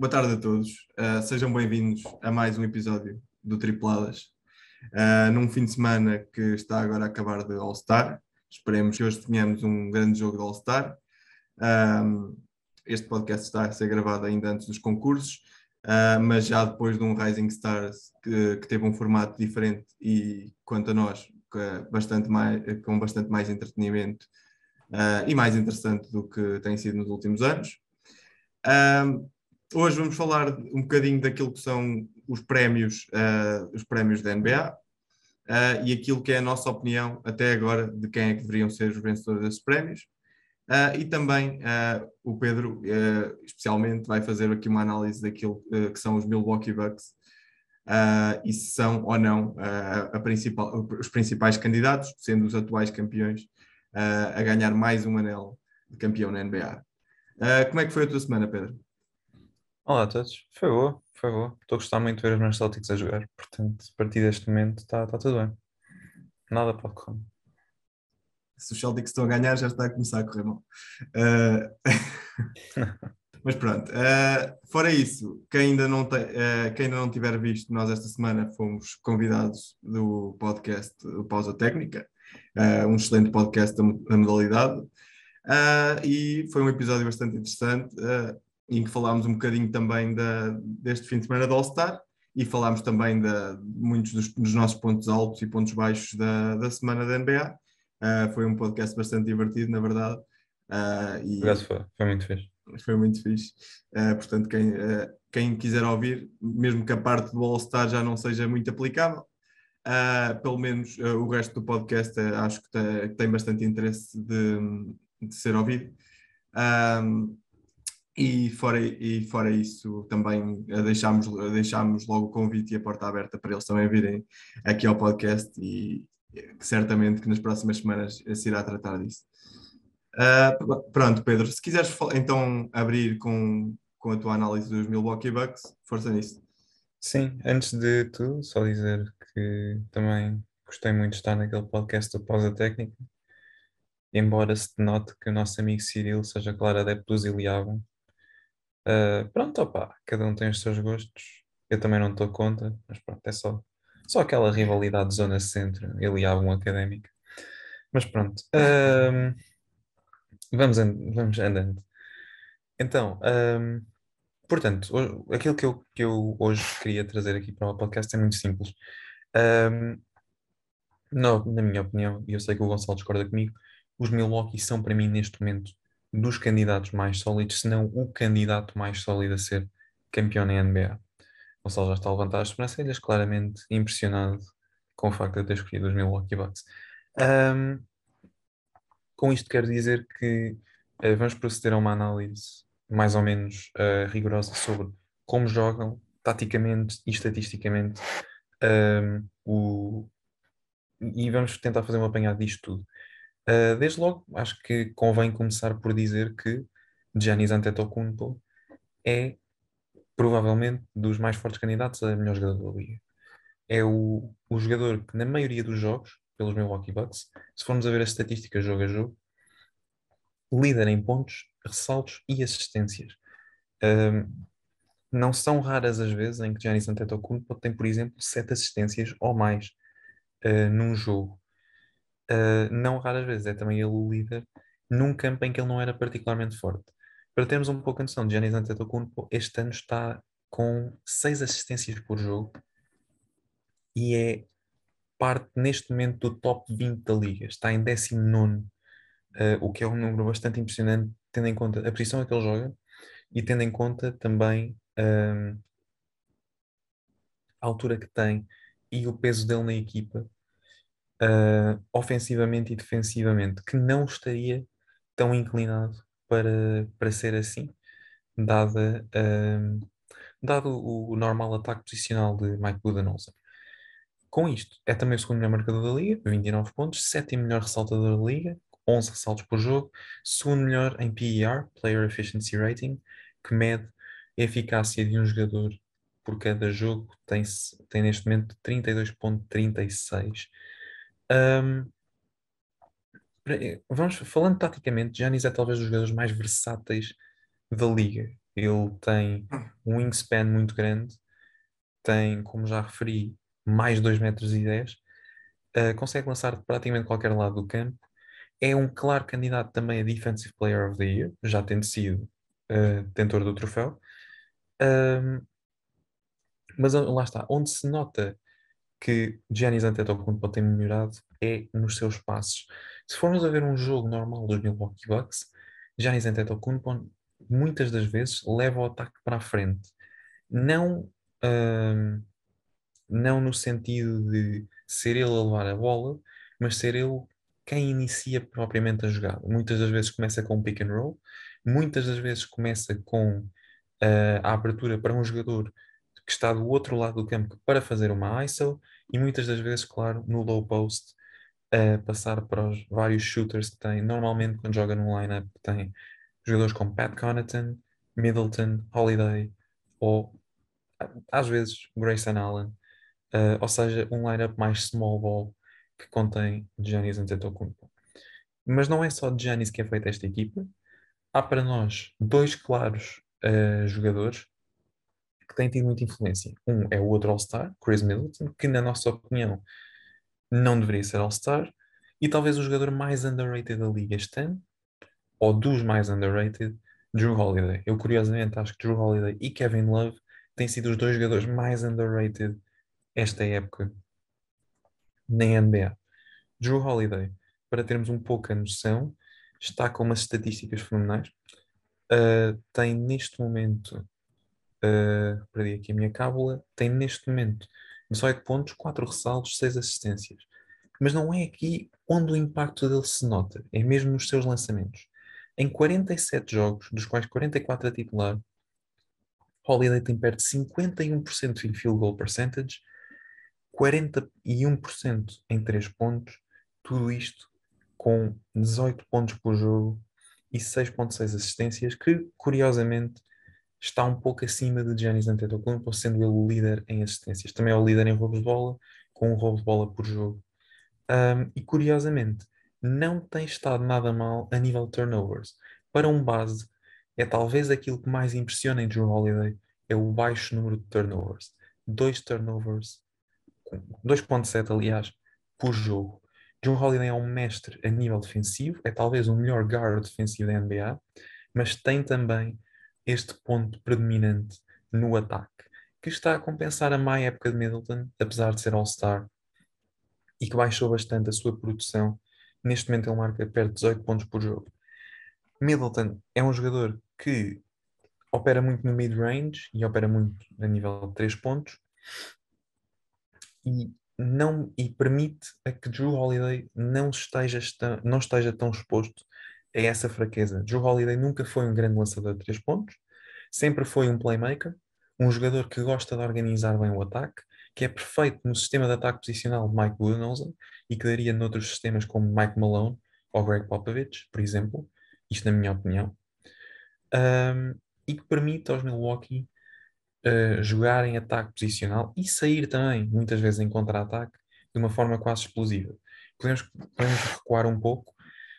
boa tarde a todos. Uh, sejam bem-vindos a mais um episódio do Tripladas. Uh, num fim de semana que está agora a acabar de All-Star. Esperemos que hoje tenhamos um grande jogo de All-Star. Uh, este podcast está a ser gravado ainda antes dos concursos, mas já depois de um Rising Stars que, que teve um formato diferente e, quanto a nós, bastante mais, com bastante mais entretenimento e mais interessante do que tem sido nos últimos anos. Uh, hoje vamos falar um bocadinho daquilo que são os prémios, uh, os prémios da NBA uh, e aquilo que é a nossa opinião até agora de quem é que deveriam ser os vencedores desses prémios. Ah, e também o Pedro, especialmente, vai fazer aqui uma análise daquilo que são os Milwaukee Bucks e se são ou não principal, os principais candidatos, sendo os atuais campeões, a ganhar mais um anel de campeão na NBA. Uh, como é que foi a tua semana, Pedro? Olá a todos. Foi boa, foi boa. Estou a gostar muito de ver os meus Celtics a jogar. Portanto, a partir deste momento está tá tudo bem. Nada pode correr mal. Se os Celtics estão a ganhar, já está a começar a correr mal. Uh... Mas pronto, uh, fora isso, quem ainda, não uh, quem ainda não tiver visto, nós esta semana fomos convidados do podcast Pausa Técnica, uh, um excelente podcast da, da modalidade, e foi um episódio bastante interessante em que falámos um bocadinho também da, deste fim de semana do All-Star e falámos também de muitos dos, dos, nossos pontos altos e pontos baixos da, da semana da NBA. Uh, ah, foi um podcast bastante divertido, na verdade. e foi, foi muito fixe. Foi muito fixe. portanto, quem, quem quiser ouvir, mesmo que a parte do All-Star já não seja muito aplicável, pelo menos o resto do podcast acho que tem, tem bastante interesse de de ser ouvido. Um, e, fora, e fora isso, também deixámos, deixámos logo o convite e a porta aberta para eles também virem aqui ao podcast e certamente que nas próximas semanas se irá tratar disso. Uh, pronto, Pedro, se quiseres então abrir com, com a tua análise dos Milwaukee Bucks, força nisso. Sim, antes de tudo, só dizer que também gostei muito de estar naquele podcast do Pausa Técnica embora se note que o nosso amigo Cirilo seja claro adepto do Iliavam. Uh, pronto, opa, cada um tem os seus gostos. Eu também não estou contra, mas pronto, é só, só aquela rivalidade zona centro, Iliavam académica. Mas pronto, vamos, and vamos andando. Então, uh, portanto, aquilo que eu, que eu hoje queria trazer aqui para o podcast é muito simples. não, na minha opinião, e eu sei que o Gonçalo discorda comigo, os Milwaukee são para mim neste momento dos candidatos mais sólidos, se não o candidato mais sólido a ser campeão na NBA. Gonçalo já está a levantar as sobrancelhas, claramente impressionado com o facto de ter escolhido os Milwaukee Bucks. Um, com isto quero dizer que uh, vamos proceder a uma análise mais ou menos uh, rigorosa sobre como jogam taticamente e estatisticamente um, o, e vamos tentar fazer um apanhado disto tudo. Uh, desde logo, acho que convém começar por dizer que Giannis Antetokounmpo é provavelmente dos mais fortes candidatos a melhor jogador da liga. É o, o jogador que na maioria dos jogos, pelos Milwaukee Bucks, se formos a ver as estatísticas jogo a jogo, líder em pontos, ressaltos e assistências. Uh, não são raras as vezes em que Giannis Antetokounmpo tem, por exemplo, sete assistências ou mais uh, num jogo. Uh, não raras vezes é também ele o líder num campo em que ele não era particularmente forte. Para termos um pouco a noção, Giannis Antetokounmpo este ano está com seis assistências por jogo e é parte neste momento do top 20 da liga. Está em 19, uh, o que é um número bastante impressionante, tendo em conta a posição que ele joga e tendo em conta também uh, a altura que tem e o peso dele na equipa uh, ofensivamente e defensivamente, que não estaria tão inclinado para, para ser assim, dada, uh, dado o, normal ataque posicional de Mike Budenholzer. Com isto, é também o segundo melhor marcador da liga, 29 pontos, sétimo melhor ressaltador da liga, 11 ressaltos por jogo, segundo melhor em PER, Player Efficiency Rating, que mede a eficácia de um jogador por cada jogo, tem, tem neste momento 32.36 um, vamos falando taticamente, Janis é talvez dos jogadores mais versáteis da liga. Ele tem um wingspan muito grande, tem, como já referi, mais 2 metros e 10, uh, consegue lançar de praticamente qualquer lado do campo, é um claro candidato também a Defensive Player of the Year, já tendo sido uh, detentor do troféu. Um, mas lá está, onde se nota que Giannis Antetokounmpo tem melhorado é nos seus passos. Se formos a ver um jogo normal dos Milwaukee Bucks, Giannis Antetokounmpo muitas das vezes leva o ataque para a frente. Não, uh, não no sentido de ser ele a levar a bola, mas ser ele quem inicia propriamente a jogada. Muitas das vezes começa com um pick and roll, muitas das vezes começa com uh, a abertura para um jogador que está do outro lado do campo para fazer uma ISO e muitas das vezes, claro, no low post, passar para os vários shooters que tem. Normalmente, quando joga num lineup, tem jogadores como Pat Connaughton, Middleton, Holiday ou às vezes Grayson Allen, uh, ou seja, um lineup mais small ball que contém Giannis Antetokounmpo. Mas não é só de Giannis que é feita esta equipa. Há para nós dois claros uh, jogadores que têm tido muita influência. Um é o outro All-Star, Chris Middleton, que na nossa opinião não deveria ser All-Star, e talvez o jogador mais underrated da liga este ano, ou dos mais underrated, Drew Holiday. Eu curiosamente acho que Drew Holiday e Kevin Love têm sido os dois jogadores mais underrated esta época na NBA. Drew Holiday, para termos um pouco a noção, está com umas estatísticas fenomenais. Uh, tem neste momento, uh, perdi aqui a minha cábula, tem neste momento 18 pontos, 4 ressaltos, 6 assistências. Mas não é aqui onde o impacto dele se nota, é mesmo nos seus lançamentos. Em 47 jogos, dos quais 44 a titular, Holiday tem perto de 51% em field goal percentage, 41% em 3 pontos, tudo isto com 18 pontos por jogo e 6.6 assistências, que curiosamente está um pouco acima de Giannis Antetokounmpo, sendo ele o líder em assistências. Também é o líder em roubos de bola, com um roubo de bola por jogo. Um, e curiosamente, não tem estado nada mal a nível de turnovers. Para um base, é talvez aquilo que mais impressiona em Drew Holiday, é o baixo número de turnovers. Dois turnovers, 2.7 aliás, por jogo. Drew Holiday é um mestre a nível defensivo, é talvez o melhor guard defensivo da NBA, mas tem também este ponto predominante no ataque, que está a compensar a má época de Middleton, apesar de ser All-Star, e que baixou bastante a sua produção. Neste momento ele marca perto de 18 pontos por jogo. Middleton é um jogador que opera muito no mid-range e opera muito a nível de 3 pontos e não e permite a que Drew Holiday não esteja, não esteja tão exposto a essa fraqueza. Drew Holiday nunca foi um grande lançador de 3 pontos, sempre foi um playmaker, um jogador que gosta de organizar bem o ataque, que é perfeito no sistema de ataque posicional de Mike Budenholzer e que daria noutros sistemas como Mike Malone ou Greg Popovich, por exemplo, isto na minha opinião, um, e que permite aos Milwaukee uh, jogar em ataque posicional e sair também, muitas vezes em contra-ataque, de uma forma quase explosiva. Podemos, podemos recuar um pouco.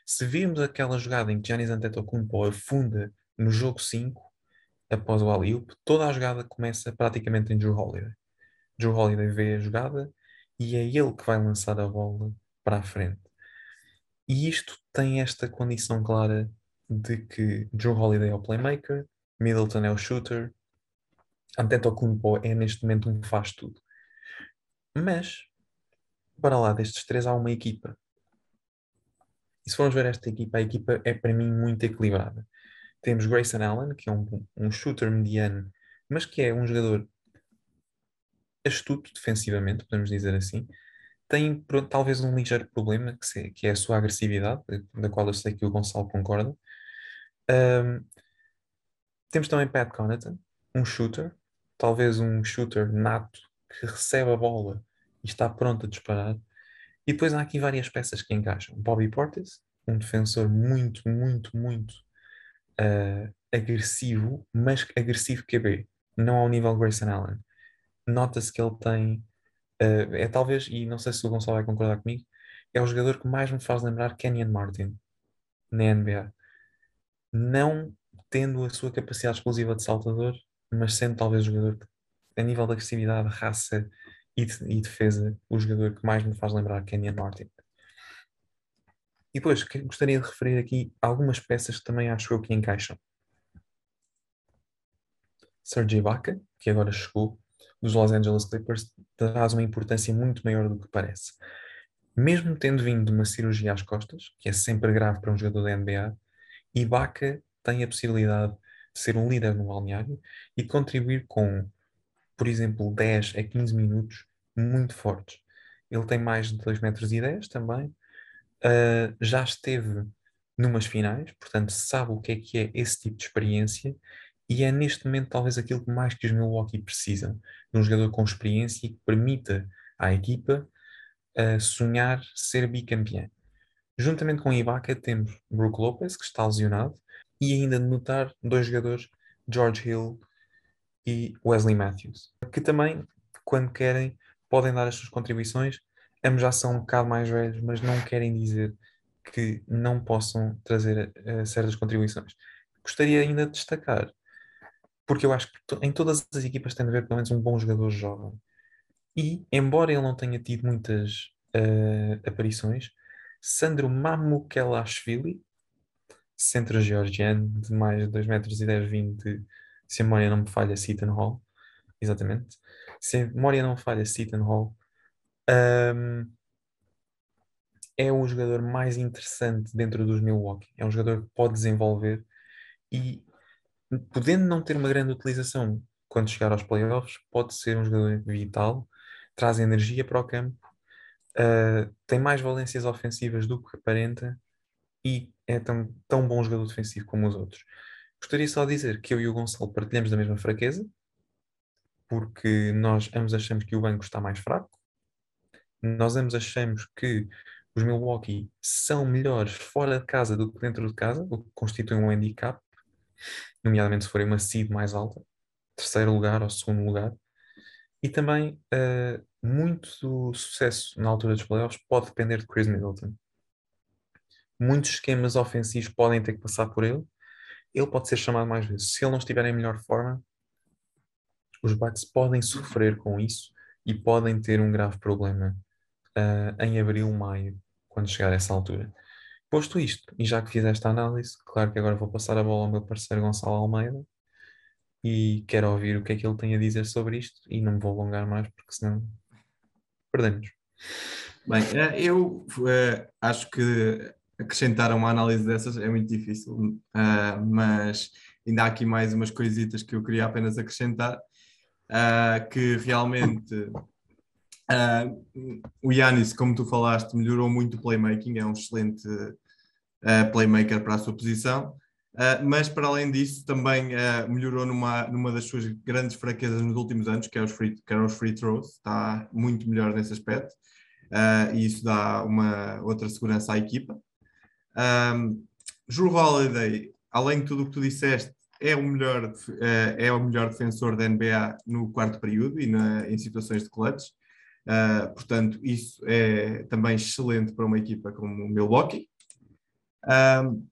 Se virmos aquela jogada em que Giannis Antetokounmpo afunda no jogo 5, após o alley toda a jogada começa praticamente em Drew Holiday. Drew Holiday vê a jogada e é ele que vai lançar a bola para a frente. E isto tem esta condição clara de que Drew Holiday é o playmaker, Middleton é o shooter, Antetokounmpo é neste momento um faz tudo. Mas, para lá destes três há uma equipa. E se formos ver esta equipa, a equipa é para mim muito equilibrada. Temos Grayson Allen, que é um, um shooter mediano, mas que é um jogador astuto defensivamente, podemos dizer assim. Tem talvez um ligeiro problema, que, se, que é a sua agressividade, da qual eu sei que o Gonçalo concorda. Um, temos também Pat Connaughton, um shooter, talvez um shooter nato que recebe a bola e está pronto a disparar. E depois há aqui várias peças que encaixam. Bobby Portis, um defensor muito, muito, muito uh, agressivo, mas agressivo QB, não ao nível Grayson Allen. Nota-se que ele tem, uh, é talvez, e não sei se o Gonçalo vai concordar comigo, é o jogador que mais me faz lembrar Kenyon Martin na NBA. Não tendo a sua capacidade explosiva de saltador, mas sendo talvez o jogador que, a nível de agressividade, raça e, de, e defesa, o jogador que mais me faz lembrar Kenyon Martin. E depois, gostaria de referir aqui algumas peças que também acho eu que encaixam. Serge Ibaka, que agora chegou dos Los Angeles Clippers, traz uma importância muito maior do que parece. Mesmo tendo vindo de uma cirurgia às costas, que é sempre grave para um jogador da NBA, Ibaka tem a possibilidade de ser um líder no balneário e contribuir com, por exemplo, 10 a 15 minutos muito fortes. Ele tem mais de 2 metros e 10 também, uh, já esteve numas finais, portanto sabe o que é que é esse tipo de experiência e é neste momento talvez aquilo que mais que os Milwaukee precisam, de um jogador com experiência que permita à equipa uh, sonhar ser bicampeão. Juntamente com Ibaka temos Brook Lopez, que está lesionado, e ainda de notar dois jogadores, George Hill e Wesley Matthews, que também, quando querem, podem dar as suas contribuições. Ambos já são um bocado mais velhos, mas não querem dizer que não possam trazer uh, certas contribuições. Gostaria ainda de destacar, porque eu acho que em todas as equipas tem de haver pelo menos um bom jogador jovem. E, embora ele não tenha tido muitas uh, aparições, Sandro Mamukelashvili, centro georgiano de mais de 2 metros e 10, 20, se a memória não me falha, Seaton Hall, exatamente. Se a memória não falha, Seaton Hall, um, é o jogador mais interessante dentro dos Milwaukee. É um jogador que pode desenvolver e, podendo não ter uma grande utilização quando chegar aos playoffs, pode ser um jogador vital, traz energia para o campo, uh, tem mais valências ofensivas do que aparenta e é tão, tão bom jogador defensivo como os outros. Gostaria só de dizer que eu e o Gonçalo partilhamos da mesma fraqueza, porque nós ambos achamos que o banco está mais fraco, nós ambos achamos que os Milwaukee são melhores fora de casa do que dentro de casa, o que constitui um handicap, nomeadamente se forem uma seed mais alta, terceiro lugar ou segundo lugar. E também uh, muito do sucesso na altura dos playoffs pode depender de Chris Middleton muitos esquemas ofensivos podem ter que passar por ele. Ele pode ser chamado mais vezes. Se ele não estiver em melhor forma, os Bucks podem sofrer com isso e podem ter um grave problema uh, em abril, maio, quando chegar a essa altura. Posto isto, e já que fiz esta análise, claro que agora vou passar a bola ao meu parceiro Gonçalo Almeida e quero ouvir o que é que ele tem a dizer sobre isto e não me vou alongar mais porque senão perdemos. Bem, eh, eu uh, acho que acrescentar uma análise dessas é muito difícil, uh, mas ainda há aqui mais umas coisitas que eu queria apenas acrescentar, uh, que realmente uh, o Yanis, como tu falaste, melhorou muito o playmaking, é um excelente playmaker para a sua posição, mas para além disso também melhorou numa, numa das suas grandes fraquezas nos últimos anos, que, é os free, que eram os free throws, está muito melhor nesse aspecto. e isso dá uma outra segurança à equipa. Um, Drew Holiday, além de tudo o que tu disseste, é o melhor, eh, é o melhor defensor da NBA no quarto período e na, em situações de clutch. Uh, portanto, isso é também excelente para uma equipa como o Milwaukee. Um,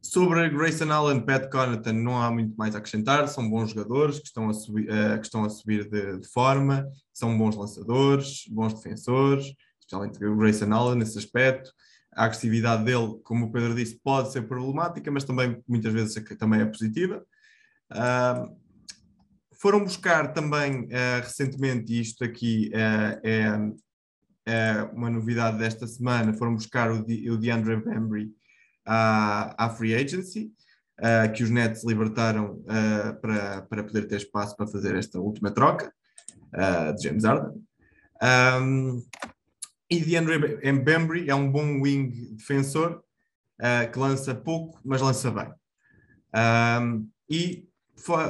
sobre Grayson Allen, Pat Connaughton, não há muito mais a acrescentar. São bons jogadores que estão a subir, uh, que estão a subir de, de, forma, são bons lançadores, bons defensores, especialmente o Grayson Allen nesse aspecto a agressividade dele, como o Pedro disse, pode ser problemática, mas também muitas vezes é também é positiva. Uh, foram buscar também uh, recentemente, e isto aqui uh, é, é, uma novidade desta semana, foram buscar o, o DeAndre Bembry à, à Free Agency, uh, que os Nets libertaram para, para poder ter espaço para fazer esta última troca de James Harden. Um, e DeAndre Mbembry é um bom wing defensor uh, que lança pouco, mas lança bem. Um, e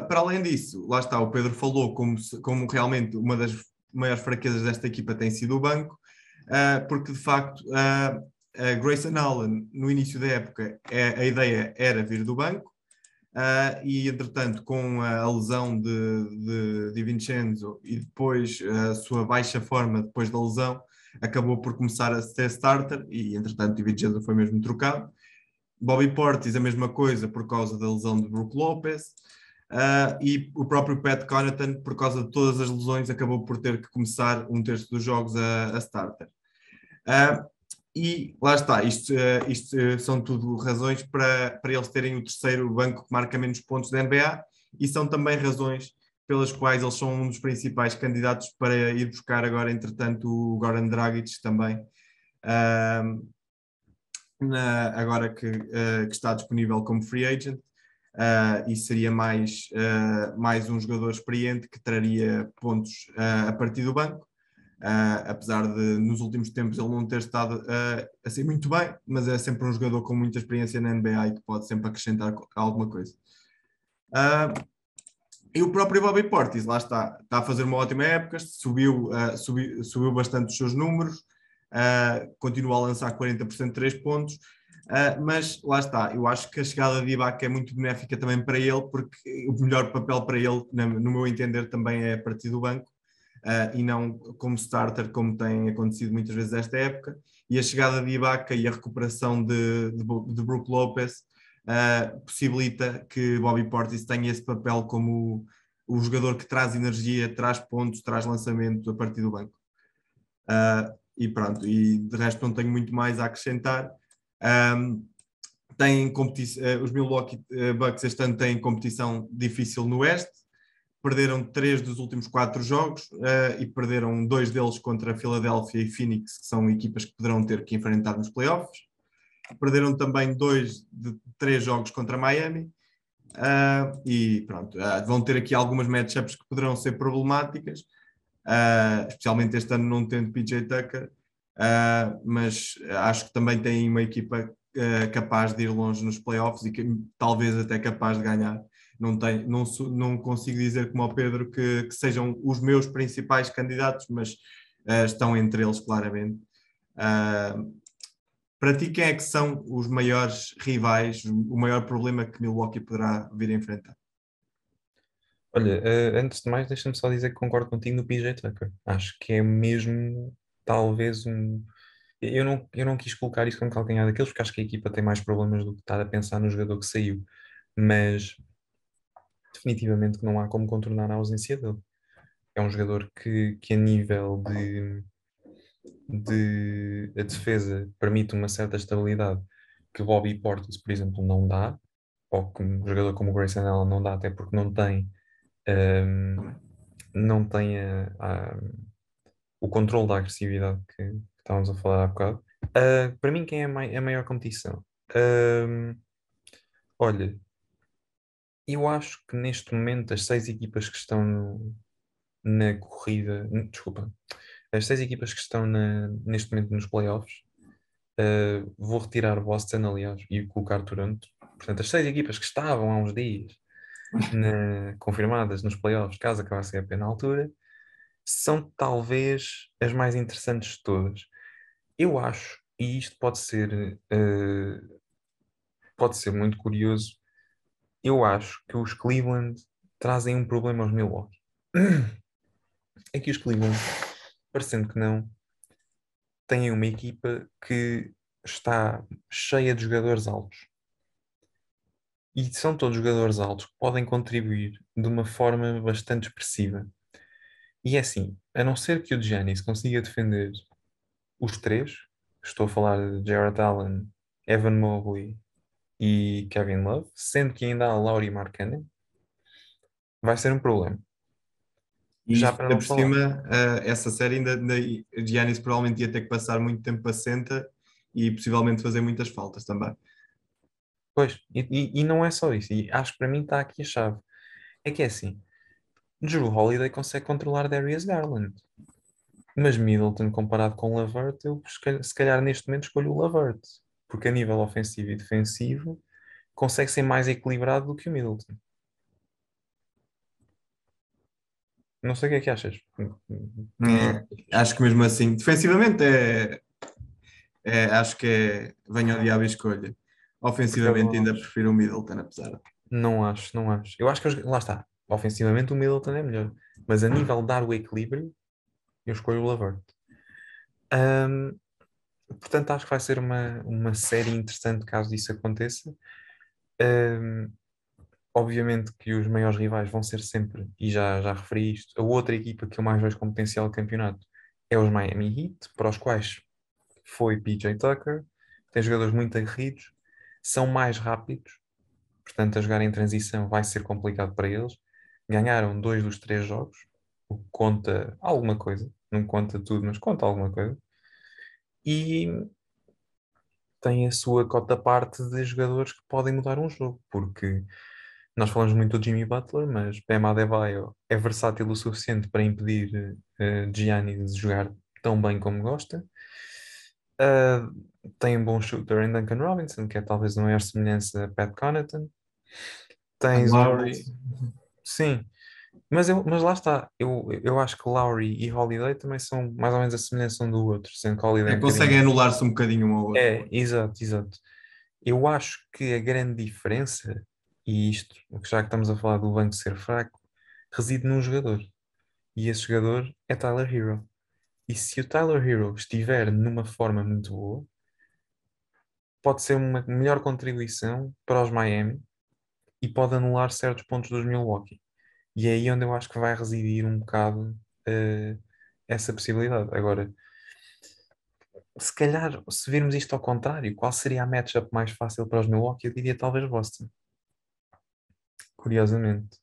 para além disso, lá está, o Pedro falou como, como realmente uma das maiores fraquezas desta equipa tem sido o banco, uh, porque de facto uh, a Grayson Allen, no início da época, é, a ideia era vir do banco, uh, e entretanto, com a lesão de, de, de Vincenzo e depois a sua baixa forma depois da lesão, acabou por começar a ser starter e, entretanto, o Vincenzo foi mesmo trocado. Bobby Portis, a mesma coisa por causa da lesão de Brook Lopez. Uh, e o próprio Pat Connaughton, por causa de todas as lesões, acabou por ter que começar um terço dos jogos a, a starter. Uh, e lá está, isto, uh, isto são tudo razões para, para eles terem o terceiro banco que marca menos pontos da NBA e são também razões pelas quais eles são um dos principais candidatos para ir buscar agora, entretanto, o Goran Dragic também, na, agora que, que, está disponível como free agent uh, e seria mais, uh, mais um jogador experiente que traria pontos uh, a partir do banco. apesar de nos últimos tempos ele não ter estado assim muito bem, mas é sempre um jogador com muita experiência na NBA e que pode sempre acrescentar alguma coisa. E o próprio Bobby Portis, lá está, está a fazer uma ótima época, subiu, uh, subiu, subiu bastante os seus números, uh, continua a lançar 40% de 3 pontos, Uh, mas lá está, eu acho que a chegada de Ibaka é muito benéfica também para ele, porque o melhor papel para ele, no meu entender, também é a partir do banco e não como starter, como tem acontecido muitas vezes esta época. E a chegada de Ibaka e a recuperação de, de, de Brook Lopez uh, possibilita que Bobby Portis tenha esse papel como o, o, jogador que traz energia, traz pontos, traz lançamento a partir do banco. e pronto, e de resto não tenho muito mais a acrescentar. Um, tem competição, uh, os Milwaukee eh, Bucks este ano têm competição difícil no Oeste, perderam três dos últimos quatro jogos uh, e perderam dois deles contra a Philadelphia e Phoenix, que são equipas que poderão ter que enfrentar nos playoffs. Perderam também dois de três jogos contra Miami. Uh, e pronto, uh, vão ter aqui algumas matchups que poderão ser problemáticas, especialmente este ano não tendo PJ Tucker, uh, mas acho que também tem uma equipa uh, capaz de ir longe nos playoffs e que, talvez até capaz de ganhar. Não, tem, não, não consigo dizer como ao Pedro que, que sejam os meus principais candidatos, mas uh, estão entre eles claramente. Para ti, quem é que são os maiores rivais, o maior problema que Milwaukee poderá vir a enfrentar? Olha, antes de mais, deixa-me só dizer que concordo contigo no PJ Tucker. Acho que é mesmo talvez um. Eu não, eu não quis colocar isso como calcanhar daqueles, porque acho que a equipa tem mais problemas do que estar a pensar no jogador que saiu, mas definitivamente que não há como contornar a ausência dele. É um jogador que, que a nível de, de a defesa permite uma certa estabilidade que Bobby Portis, por exemplo, não dá, ou que um jogador como o Grayson Allen não dá, até porque não tem um, não tem a, a, o controle da agressividade que, que estávamos a falar há bocado. Uh, para mim, quem é a, maior competição? Uh, olha, eu acho que neste momento as seis equipas que estão no, na corrida, desculpa, as seis equipas que estão na, neste momento nos playoffs, uh, vou retirar Boston, aliás, e colocar Toronto. Portanto, as seis equipas que estavam há uns dias na, confirmadas nos playoffs, caso acabasse a pena altura, são talvez as mais interessantes de todas. Eu acho, e isto pode ser, uh, pode ser muito curioso, eu acho que os Cleveland trazem um problema aos Milwaukee. É que os Cleveland, parecendo que não, têm uma equipa que está cheia de jogadores altos. E são todos jogadores altos que podem contribuir de uma forma bastante expressiva. E é assim, a não ser que o Giannis consiga defender os três, estou a falar de Jared Allen, Evan Mobley e Kevin Love, sendo que ainda há Laurie Markkanen, vai ser um problema. E já para por falar. cima, uh, essa série ainda, ainda Giannis provavelmente ia ter que passar muito tempo assenta e possivelmente fazer muitas faltas também. Pois, e, e, e não é só isso, e acho que para mim está aqui a chave. É que é assim, Drew Holiday consegue controlar Darius Garland. Mas Middleton comparado com Lavert, eu se calhar neste momento escolho o Lavert, porque a nível ofensivo e defensivo consegue ser mais equilibrado do que o Middleton. Não sei o que é que achas. É, acho que mesmo assim, defensivamente é, é acho que é venha ao diabo e escolha. Ofensivamente ainda prefiro o Middleton, apesar de. Não acho, não acho. Eu acho que lá está ofensivamente o Middleton é melhor. Mas a nível de dar o equilíbrio, eu escolho o Lavert. Um, portanto, acho que vai ser uma, uma série interessante caso isso aconteça. Um, obviamente que os maiores rivais vão ser sempre, e já, já referi isto, a outra equipa que eu mais vejo com potencial de campeonato é os Miami Heat, para os quais foi PJ Tucker, tem jogadores muito aguerridos, são mais rápidos, portanto, a jogar em transição vai ser complicado para eles. Ganharam dois dos três jogos, o que conta alguma coisa, não conta tudo, mas conta alguma coisa. E tem a sua cota parte de jogadores que podem mudar um jogo, porque nós falamos muito do Jimmy Butler, mas Bam Adebayo é versátil o suficiente para impedir uh, Gianni de jogar tão bem como gosta. Uh, tem um bom shooter em Duncan Robinson, que é talvez uma maior semelhança a Pat Connaughton. Tens Lowry. Sim, mas, eu, mas lá está. Eu, eu acho que Lowry e Holiday também são mais ou menos a semelhança um do outro, sendo que Holiday é, um conseguem anular-se um bocadinho um ao outro. É, exato, exato. Eu acho que a grande diferença, e isto, já que estamos a falar do banco ser fraco, reside num jogador. E esse jogador é Tyler Hero. E se o Tyler Hero estiver numa forma muito boa, pode ser uma melhor contribuição para os Miami e pode anular certos pontos dos Milwaukee. E é aí onde eu acho que vai residir um bocado uh, essa possibilidade. Agora, se calhar, se virmos isto ao contrário, qual seria a matchup mais fácil para os Milwaukee? Eu diria talvez Boston. Curiosamente.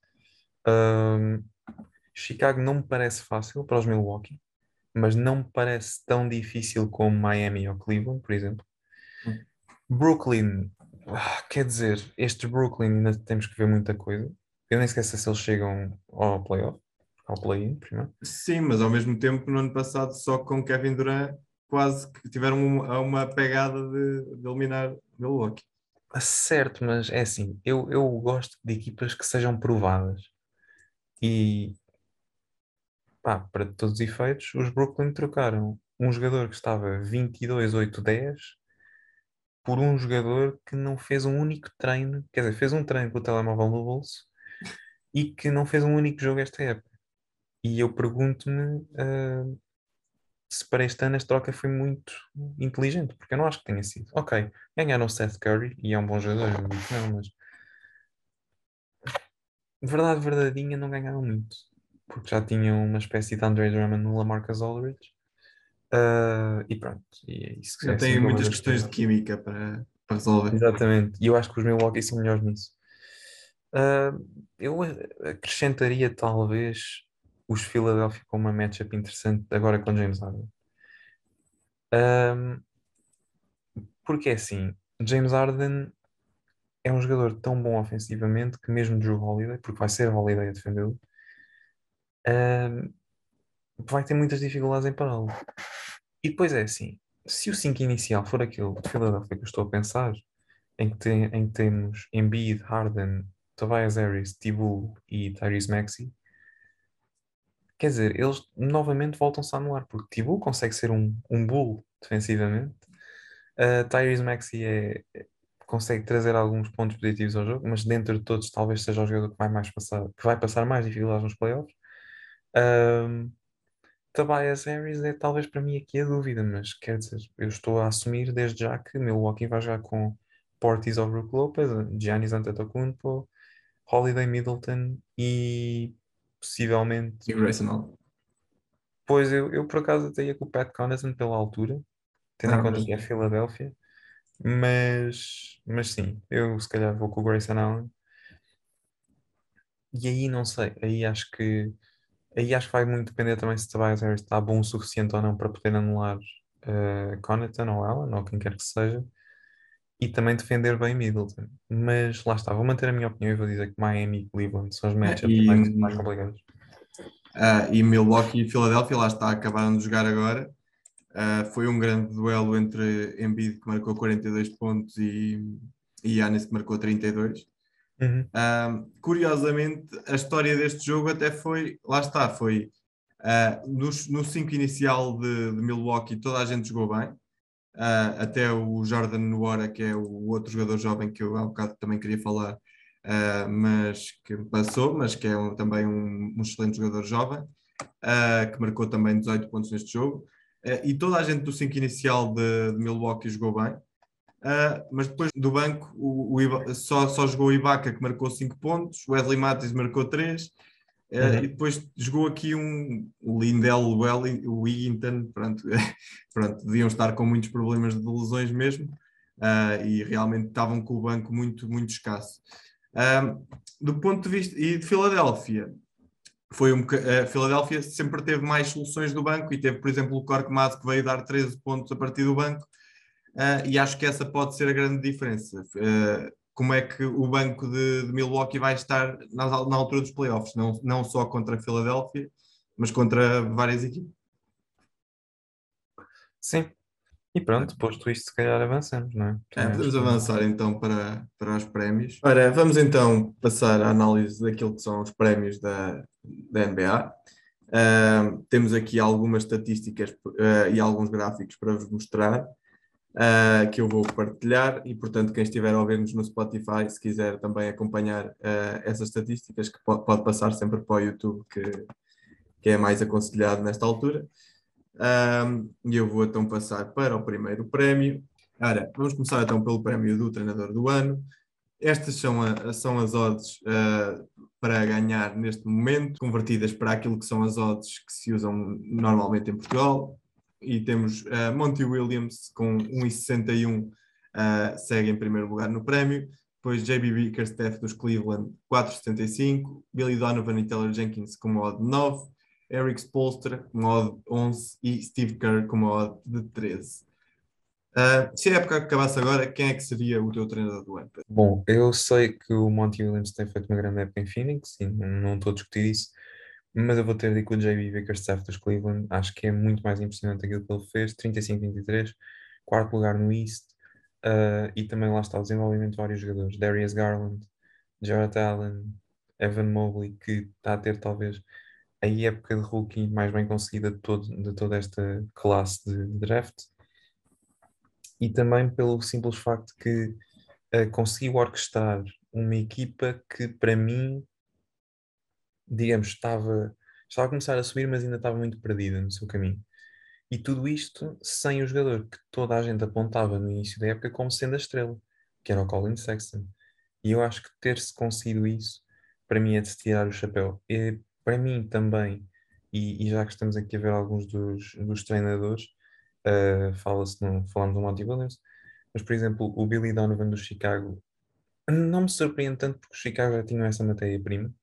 Um, Chicago não me parece fácil para os Milwaukee, mas não me parece tão difícil como Miami ou Cleveland, por exemplo. Brooklyn, ah, quer dizer, este Brooklyn ainda temos que ver muita coisa. Eu nem esqueço se eles chegam ao playoff, ao play-in, primeiro. Sim, mas ao mesmo tempo, no ano passado, só com Kevin Durant, quase que tiveram uma, uma pegada de, de eliminar Milwaukee. Certo, mas é assim, eu, eu gosto de equipas que sejam provadas. E, pá, para todos os efeitos, os Brooklyn trocaram um jogador que estava 22-8-10 por um jogador que não fez um único treino, quer dizer, fez um treino com o telemóvel no bolso e que não fez um único jogo esta época. E eu pergunto-me uh, se para este ano a troca foi muito inteligente, porque eu não acho que tenha sido. Ok, ganharam o Seth Curry e é um bom jogador, não, mas verdade verdadeinha não ganharam muito, porque já tinham uma espécie de Andre Drummond no Lamarcus Aldridge. Uh, e pronto, e é isso que Já é tem muitas questões de química para, para resolver. Exatamente, e eu acho que os Milwaukee são melhores nisso. Uh, eu acrescentaria talvez os Philadelphia com uma matchup interessante agora com James Harden. Um, porque é assim, James Harden é um jogador tão bom ofensivamente que mesmo Drew Holiday, porque vai ser Holiday a defendê-lo, um, vai ter muitas dificuldades em pará-lo. E depois é assim, se o 5 inicial for aquele de Philadelphia que eu estou a pensar, em que, tem, em que temos Embiid, Harden Tobias Harris, Tibu e Tyrese Maxey, quer dizer, eles novamente voltam-se a anular, porque Tibu consegue ser um, um bull defensivamente, uh, Tyrese Maxey é, consegue trazer alguns pontos positivos ao jogo, mas dentro de todos talvez seja o jogador que vai mais passar, que vai passar mais dificuldades nos playoffs. Um, Tobias Harris é talvez para mim aqui a dúvida, mas quer dizer, eu estou a assumir desde já que Milwaukee vai jogar com Portis ou Brook Lopez, Giannis Antetokounmpo, Holiday Middleton e possivelmente. E Grayson Allen. Pois eu, eu por acaso até ia com o Pat Connaughton pela altura, tendo ah, em conta mas... que é Filadélfia, mas, mas sim, eu se calhar vou com o Grayson Allen. E aí não sei, aí acho que aí acho que vai muito depender também se Tobias Harris está bom o suficiente ou não para poder anular uh, Connaughton ou Allen ou quem quer que seja e também defender bem Middleton. Mas lá está, vou manter a minha opinião e vou dizer que Miami e Cleveland são os matchups e, mais, mais complicados. Uh, e Milwaukee e Filadélfia, lá está, acabaram de jogar agora. Uh, foi um grande duelo entre Embiid, que marcou 42 pontos, e, e Giannis, que marcou 32. Uhum. Uh, curiosamente, a história deste jogo até foi, lá está, foi no 5 inicial de, de Milwaukee, toda a gente jogou bem. Uh, até o Jordan Nuora, que é o outro jogador jovem que eu há um bocado também queria falar, uh, mas que passou, mas que é um, também um, um, excelente jogador jovem, uh, que marcou também 18 pontos neste jogo. e toda a gente do 5 inicial de, de Milwaukee jogou bem. Mas depois do banco o, o só, só jogou o Ibaka que marcou 5 pontos, Wesley Matthews marcou 3 uh, uhum. e depois jogou aqui um o Lindell, o Wigginton, pronto, pronto, deviam estar com muitos problemas de lesões mesmo uh, e realmente estavam com o banco muito, muito escasso. do ponto de vista, e de Filadélfia, foi um, a Filadélfia sempre teve mais soluções do banco e teve, por exemplo, o Korkmaz que veio dar 13 pontos a partir do banco uh, e acho que essa pode ser a grande diferença. Como é que o banco de, de Milwaukee vai estar na, na, altura dos playoffs, não, não só contra a Filadélfia, mas contra várias equipes. Sim. E pronto, posto isto, se calhar avançamos, não é? é podemos avançar então para, para os prémios. Ora, vamos então passar à análise daquilo que são os prémios da, da NBA. Uh, temos aqui algumas estatísticas uh, e alguns gráficos para vos mostrar uh, que eu vou partilhar e, portanto, quem estiver a ouvir-nos no Spotify, se quiser também acompanhar uh, essas estatísticas, que pode, pode, passar sempre para o YouTube, que, que é mais aconselhado nesta altura. E eu vou então passar para o primeiro prémio. Ora, vamos começar então pelo prémio do treinador do ano. Estas são, a, são as odds uh, para ganhar neste momento, convertidas para aquilo que são as odds que se usam normalmente em Portugal e temos uh, Monty Williams com 1,61 uh, eh, segue em primeiro lugar no prémio, depois JB Bickerstaff dos Cleveland 4,75, Billy Donovan e Taylor Jenkins com uma odd 9, Eric Spolstra com uma odd 11 e Steve Kerr com uma odd de 13. Uh, eh, se a época acabasse agora, quem é que seria o teu treinador do ano? Bom, eu sei que o Monty Williams tem feito uma grande época em Phoenix e não estou a discutir isso, mas eu vou ter de com o JB Bickerstaff dos Cleveland. Acho que é muito mais impressionante aquilo que ele fez. 35-23, quarto lugar no East. Uh, e também lá está o desenvolvimento de vários jogadores. Darius Garland, Jarrett Allen, Evan Mobley, que está a ter talvez a época de rookie mais bem conseguida de, todo, de toda esta classe de draft. E também pelo simples facto que uh, conseguiu orquestrar uma equipa que para mim digamos, estava, estava a começar a subir, mas ainda estava muito perdida no seu caminho. E tudo isto sem o jogador que toda a gente apontava no início da época como sendo a estrela, que era o Colin Sexton. E eu acho que ter-se conseguido isso, para mim é de se tirar o chapéu. E, para mim também, e, e, já que estamos aqui a ver alguns dos, dos treinadores, uh, fala-se falamos do Monty Williams, mas por exemplo, o Billy Donovan do Chicago não me surpreende tanto porque o Chicago já tinha essa matéria-prima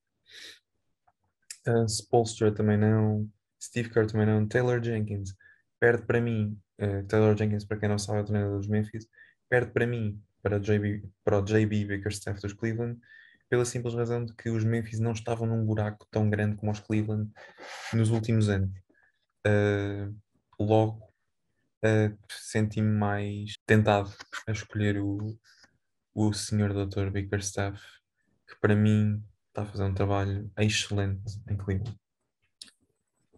Uh, Spolstra também não, Steve Kerr também não, Taylor Jenkins perde para mim, uh, Taylor Jenkins, para quem não sabe, é o treinador dos Memphis, perde para mim para, JB, para o JB Bickerstaff dos Cleveland, pela simples razão de que os Memphis não estavam num buraco tão grande como os Cleveland nos últimos anos. Uh, logo, uh, senti-me mais tentado a escolher o, o senhor Dr. Bickerstaff, que para mim está a fazer um trabalho excelente em Cleveland.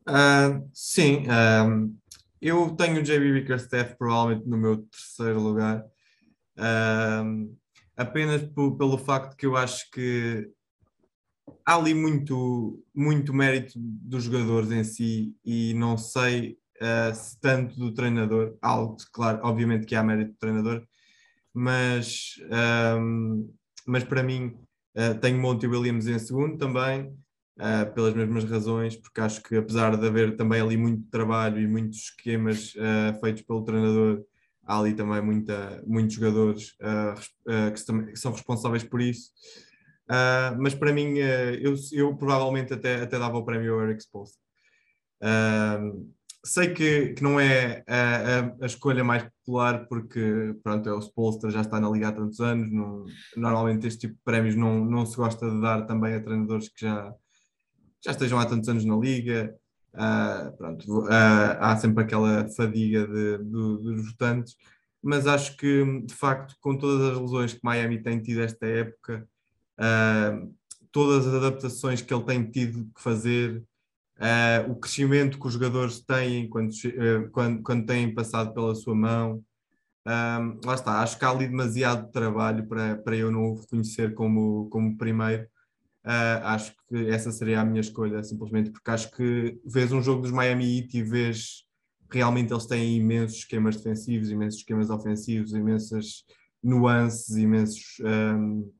Uh, sim, uh, eu tenho o JB Bickerstaff provavelmente no meu terceiro lugar, uh, apenas pelo facto que eu acho que há ali muito, muito mérito dos jogadores em si e não sei se tanto do treinador, algo, claro, obviamente que há mérito do treinador, mas, mas para mim Uh, tenho Monty Williams em segundo também, uh, pelas mesmas razões, porque acho que apesar de haver também ali muito trabalho e muitos esquemas uh, feitos pelo treinador, há ali também muita, muitos jogadores que, que, são responsáveis por isso. mas para mim, eu, eu, provavelmente até, até dava o prémio ao Eric Spolstra sei que, que não é a, a, a, escolha mais popular porque pronto, é o Spolstra já está na Liga há tantos anos. Não, normalmente este tipo de prémios não, não se gosta de dar também a treinadores que já, já estejam há tantos anos na Liga. Uh, pronto, uh, há sempre aquela fadiga de, de, dos votantes, mas acho que de facto, com todas as lesões que Miami tem tido esta época, uh, todas as adaptações que ele tem tido que fazer uh, o crescimento que os jogadores têm quando, uh, quando, quando têm passado pela sua mão. Lá está, acho que há ali demasiado trabalho para, para eu não o reconhecer como, como primeiro. Uh, acho que essa seria a minha escolha, simplesmente porque acho que vês um jogo dos Miami Heat e vês realmente eles têm imensos esquemas defensivos, imensos esquemas ofensivos, imensas nuances, imensos. Um,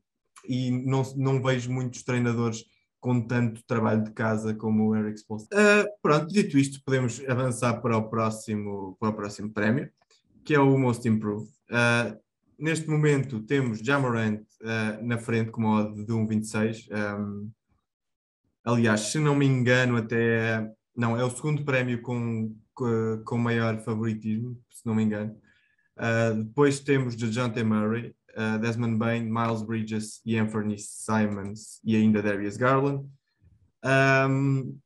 e não, não vejo muitos treinadores com tanto trabalho de casa como o Eric Spoelstra. Uh, pronto, dito isto, podemos avançar para o próximo, para o próximo prémio, que é o Most Improved. Uh, neste momento temos Jamorant uh, na frente com uma odd de 1,26. Um, aliás, se não me engano, até não, é o segundo prémio com, com maior favoritismo, se não me engano. Uh, depois temos DeJounte Murray, uh, Desmond Bain, Miles Bridges e Anthony Simons e ainda Darius Garland. Um,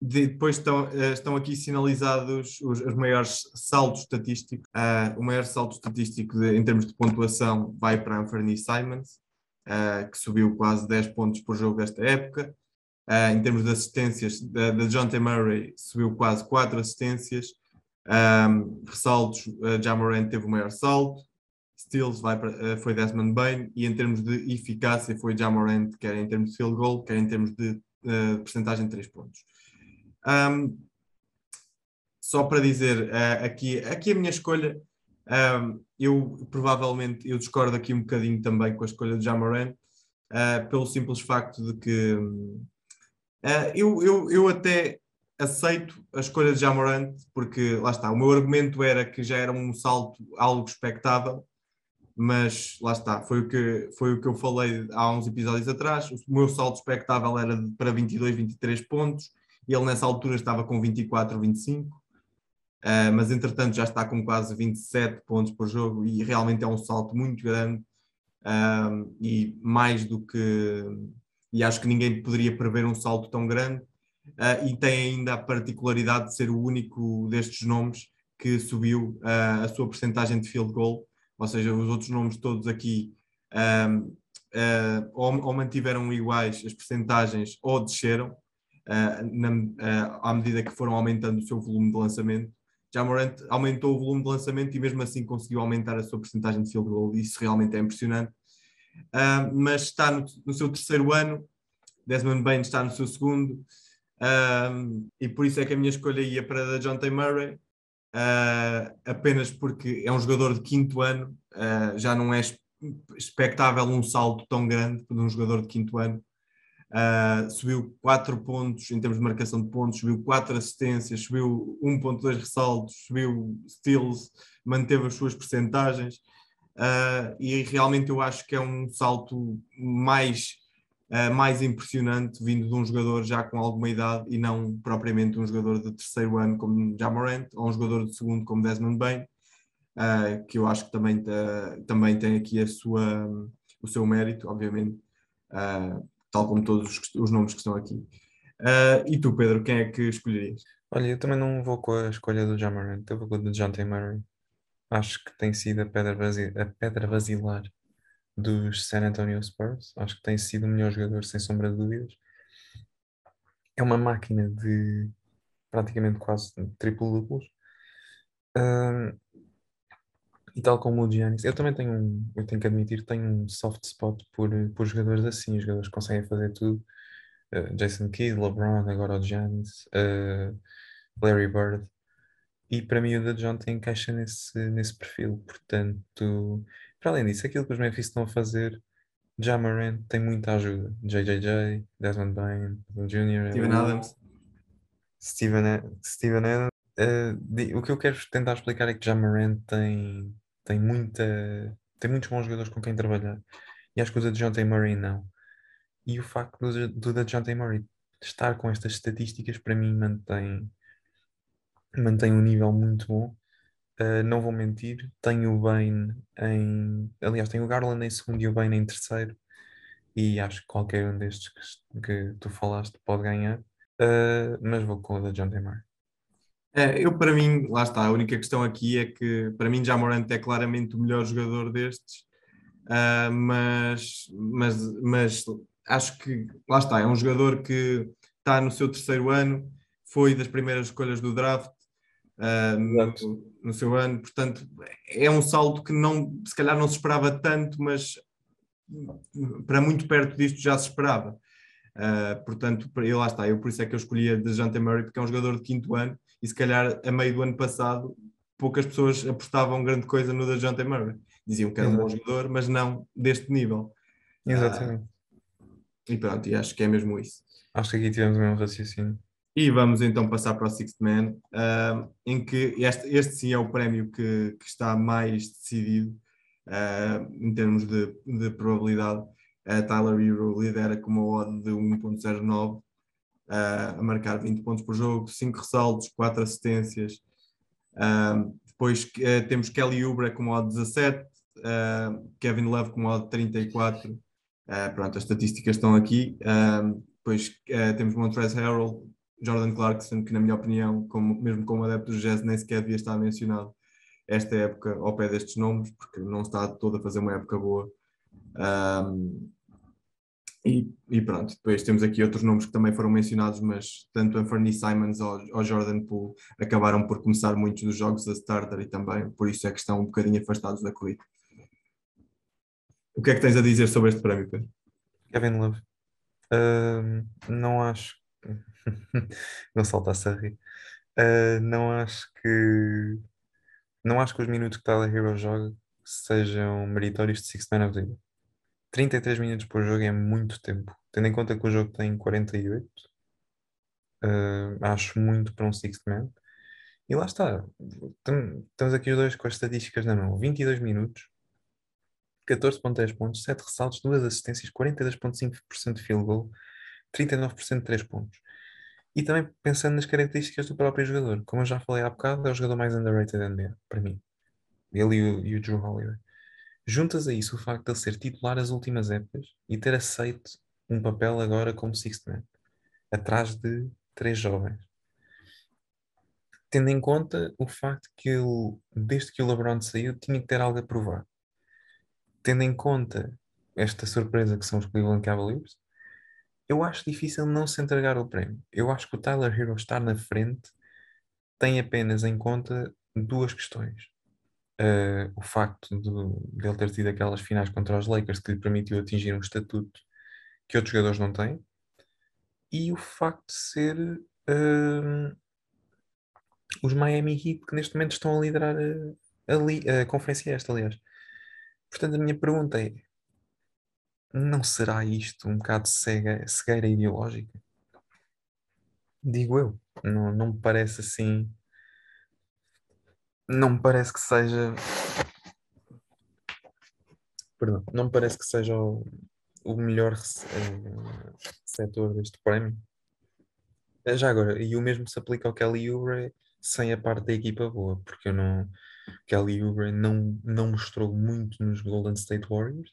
de, depois estão, uh, estão aqui sinalizados os, os maiores saltos estatísticos. o maior salto estatístico de, em termos de pontuação vai para Anthony Simons, que subiu quase 10 pontos por jogo esta época. Uh, em termos de assistências, da, da John T. Murray subiu quase quatro assistências. Um, ressaltos, uh, Jamoran teve o maior salto. Steals vai para, uh, foi Desmond Bain. E em termos de eficácia foi Jamoran, quer em termos de field goal, quer em termos de uh, percentagem de 3 pontos. Um, só para dizer, uh, aqui, aqui a minha escolha, um, eu provavelmente eu discordo aqui um bocadinho também com a escolha de Jamoran, uh, pelo simples facto de que Uh, eu, eu, eu até aceito a escolha de Jamorant, porque lá está, o meu argumento era que já era um salto algo expectável, mas lá está, foi o que, foi o que eu falei há uns episódios atrás. O meu salto expectável era para 22, 23 pontos, e ele nessa altura estava com 24, 25. Uh, mas entretanto já está com quase 27 pontos por jogo e realmente é um salto muito grande uh, e mais do que e acho que ninguém poderia prever um salto tão grande. Uh, e tem ainda a particularidade de ser o único destes nomes que subiu uh, a sua percentagem de field goal, ou seja, os outros nomes todos aqui uh, ou, ou, mantiveram iguais as percentagens ou desceram na, à medida que foram aumentando o seu volume de lançamento. Já Morant aumentou o volume de lançamento e mesmo assim conseguiu aumentar a sua percentagem de field goal, isso realmente é impressionante uh, mas está no, no, seu terceiro ano, Desmond Bain está no seu segundo, uh, e por isso é que a minha escolha ia para John T. Murray, uh, apenas porque é um jogador de quinto ano, já não é expectável um salto tão grande de um jogador de quinto ano. Uh, subiu 4 pontos em termos de marcação de pontos, subiu 4 assistências, subiu 1.2 ressaltos, subiu steals, manteve as suas percentagens uh, e realmente eu acho que é um salto mais, uh, mais impressionante vindo de um jogador já com alguma idade e não propriamente um jogador de terceiro ano como Jamorant ou um jogador de segundo como Desmond Bain, uh, que eu acho que também, também tem aqui a sua, o seu mérito, obviamente, tal como todos os, os, nomes que estão aqui. e tu, Pedro, quem é que escolherias? Olha, eu também não vou com a escolha do Jamorant, eu vou com o de John T. Murray acho que tem sido a pedra, a pedra basilar dos San Antonio Spurs. Acho que tem sido o melhor jogador, sem sombra de dúvidas. É uma máquina de praticamente quase triplo-duplos. e tal como o Giannis, eu também tenho eu tenho que admitir, tenho um soft spot por, por jogadores assim, jogadores que conseguem fazer tudo. Uh, Jason Kidd, LeBron, agora o Giannis, uh, Larry Bird. E para mim o da Jonte encaixa nesse, nesse perfil. Portanto, para além disso, aquilo que os Memphis estão a fazer, Jamarant tem muita ajuda. JJJ, Desmond Bain, Jr. Steven Adams. Steven, Steven Adams. Uh, o que eu quero tentar explicar é que Jamarant tem, tem muita tem muitos bons jogadores com quem trabalhar. E acho que o da Murray não. E o facto do, do da John Murray estar com estas estatísticas para mim mantém mantém um nível muito bom. Uh, não vou mentir, tenho o Bane em. Aliás, tenho o Garland em segundo e o Bane em terceiro. E acho que qualquer um destes que, que tu falaste pode ganhar. Uh, mas vou com o da John Demar. É, eu, para mim, lá está. A única questão aqui é que, para mim, Jamorant é claramente o melhor jogador destes. Uh, mas, mas, mas acho que, lá está, é um jogador que está no seu terceiro ano, foi das primeiras escolhas do draft, uh, no, seu ano, portanto é um salto que não, se calhar não se esperava tanto, mas para muito perto disto já se esperava. Uh, portanto, e lá está, eu por isso é que eu escolhi a Dejante Murray, porque é um jogador de quinto ano e se calhar a meio do ano passado poucas pessoas apostavam grande coisa no Jonathan Murray. Diziam que era um bom jogador, mas não deste nível. Exatamente. Uh, e pronto, e acho que é mesmo isso. Acho que aqui tivemos o mesmo raciocínio. E vamos então passar para o Sixth Man, uh, em que este, este sim é o prémio que, que está mais decidido uh, em termos de, de probabilidade. Uh, Tyler Hero lidera com uma odd de 1.09, a marcar 20 pontos por jogo, 5 ressaltos, 4 assistências. depois temos Kelly Oubre com uma odd 17, Kevin Love com uma odd 34. pronto, as estatísticas estão aqui. depois temos Montrezl Harrell Jordan Clarkson, que na minha opinião, como, mesmo como adepto do jazz, nem sequer devia estar mencionado esta época ao pé destes nomes, porque não está todo a fazer uma época boa. Um, e, e, pronto, depois temos aqui outros nomes que também foram mencionados, mas tanto Anthony Simons ou, ou Jordan Poole acabaram por começar muitos dos jogos da starter e também por isso é que estão um bocadinho afastados da corrida. O que é que tens a dizer sobre este prémio, Pedro? Kevin Love. Não acho não saltasse a rir. Uh, não acho que não acho que os minutos que Tyler Hero joga sejam meritórios de Six Man of the Year. 33 minutos por jogo é muito tempo. Tendo em conta que o jogo tem 48, uh, ah, acho muito para um Sixth Man. E lá está. Estamos aqui os dois com as estatísticas na mão. 22 minutos, 14.10 pontos, 7 ressaltos, 2 assistências, 42.5% de field goal, 39% de 3 pontos. E também pensando nas características do próprio jogador. Como eu já falei há bocado, é o jogador mais underrated da NBA, para mim. Ele e o, e o Drew Holiday. Juntas a isso o facto de ele ser titular as últimas épocas e ter aceito um papel agora como sixth man, atrás de três jovens. Tendo em conta o facto que ele, desde que o LeBron saiu, tinha que ter algo a provar. Tendo em conta esta surpresa que são os Cleveland Cavaliers, eu acho difícil não se entregar o prémio. Eu acho que o Tyler Hero estar na frente tem apenas em conta duas questões. Uh, o facto de, ele ter tido aquelas finais contra os Lakers que lhe permitiu atingir um estatuto que outros jogadores não têm, e o facto de ser uh, os Miami Heat que neste momento estão a liderar a, a, a conferência esta, aliás. Portanto, a minha pergunta é: não será isto um bocado cega, cegueira ideológica? Digo eu. Não, não me parece assim. Não me parece que seja. Perdão, não me parece que seja o, o melhor uh, setor deste prémio. Eh, já agora, e o mesmo se aplica ao Kelly Oubre sem a parte da equipa boa, porque eu não. Kelly Oubre não, não mostrou muito nos Golden State Warriors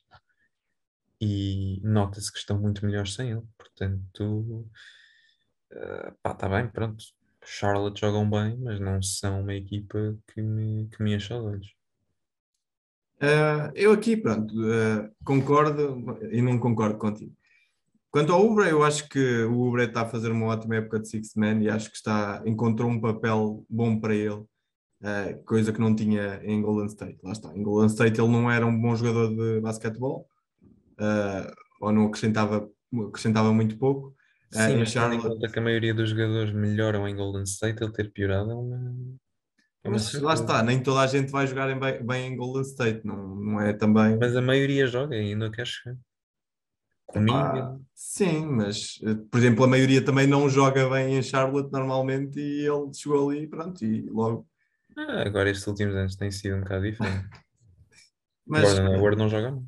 e nota-se que estão muito melhores sem ele. Portanto, uh, pá, está bem, pronto. Charlotte jogam bem, mas não são uma equipa que me, que me os olhos. Uh, eu aqui, pronto, uh, concordo e não concordo contigo. Quanto ao Ubre, eu acho que o Ubre está a fazer uma ótima época de Six Man e acho que está, encontrou um papel bom para ele, uh, coisa que não tinha em Golden State. Lá está, em Golden State ele não era um bom jogador de basquetebol, uh, ou não acrescentava, acrescentava muito pouco. Uh, Sim, mas Charlotte... tendo em conta que a maioria dos jogadores melhoram em Golden State, ele ter piorado é uma. É uma mas lá está, nem toda a gente vai jogar bem, bem, em Golden State, não, não é também. Mas a maioria joga e ainda quer chegar. Comigo. Ah, sim, mas por exemplo, a maioria também não joga bem em Charlotte normalmente e ele chegou ali pronto, e logo. Ah, agora estes últimos anos tem sido um bocado diferente. mas, Gordon Hayward não joga.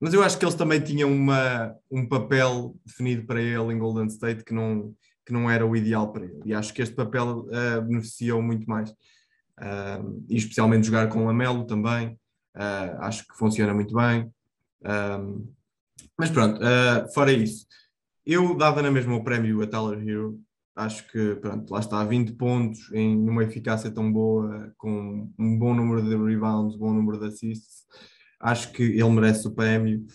Mas eu acho que eles também tinham uma, um papel definido para ele em Golden State que não, que não era o ideal para ele. E acho que este papel uh, beneficiou muito mais. Uh, e especialmente jogar com Lamelo também. Uh, acho que funciona muito bem. mas pronto, fora isso, eu dava na mesma o prémio a Tyler Hero. Acho que, pronto, lá está, 20 pontos em uma eficácia tão boa, com um bom número de rebounds, bom número de assists acho que ele merece o prémio,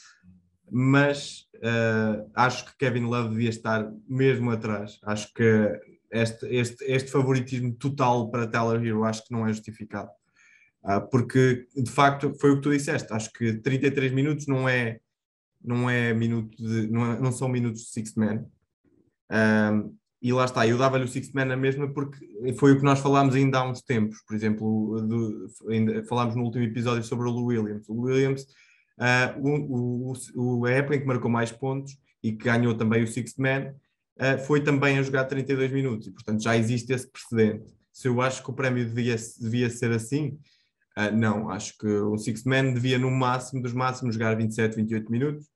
mas uh, acho que Kevin Love devia estar mesmo atrás. Acho que este, este, este favoritismo total para Tyler Hero acho que não é justificado. Uh, porque de facto foi o que tu disseste, acho que 33 minutos não é não é minuto de, não, é, não são minutos de six man. Uh, e lá está, eu dava-lhe o Sixth Man na mesma porque foi o que nós falámos ainda há uns tempos. Por exemplo, do, ainda falámos no último episódio sobre o Lou Williams. O Williams, uh, o, o, o, a época em que marcou mais pontos e que ganhou também o Sixth Man, uh, foi também a jogar 32 minutos. E, portanto, já existe esse precedente. Se eu acho que o prémio devia, devia ser assim, uh, não. Acho que o Sixth Man devia, no máximo dos máximos, jogar 27, 28 minutos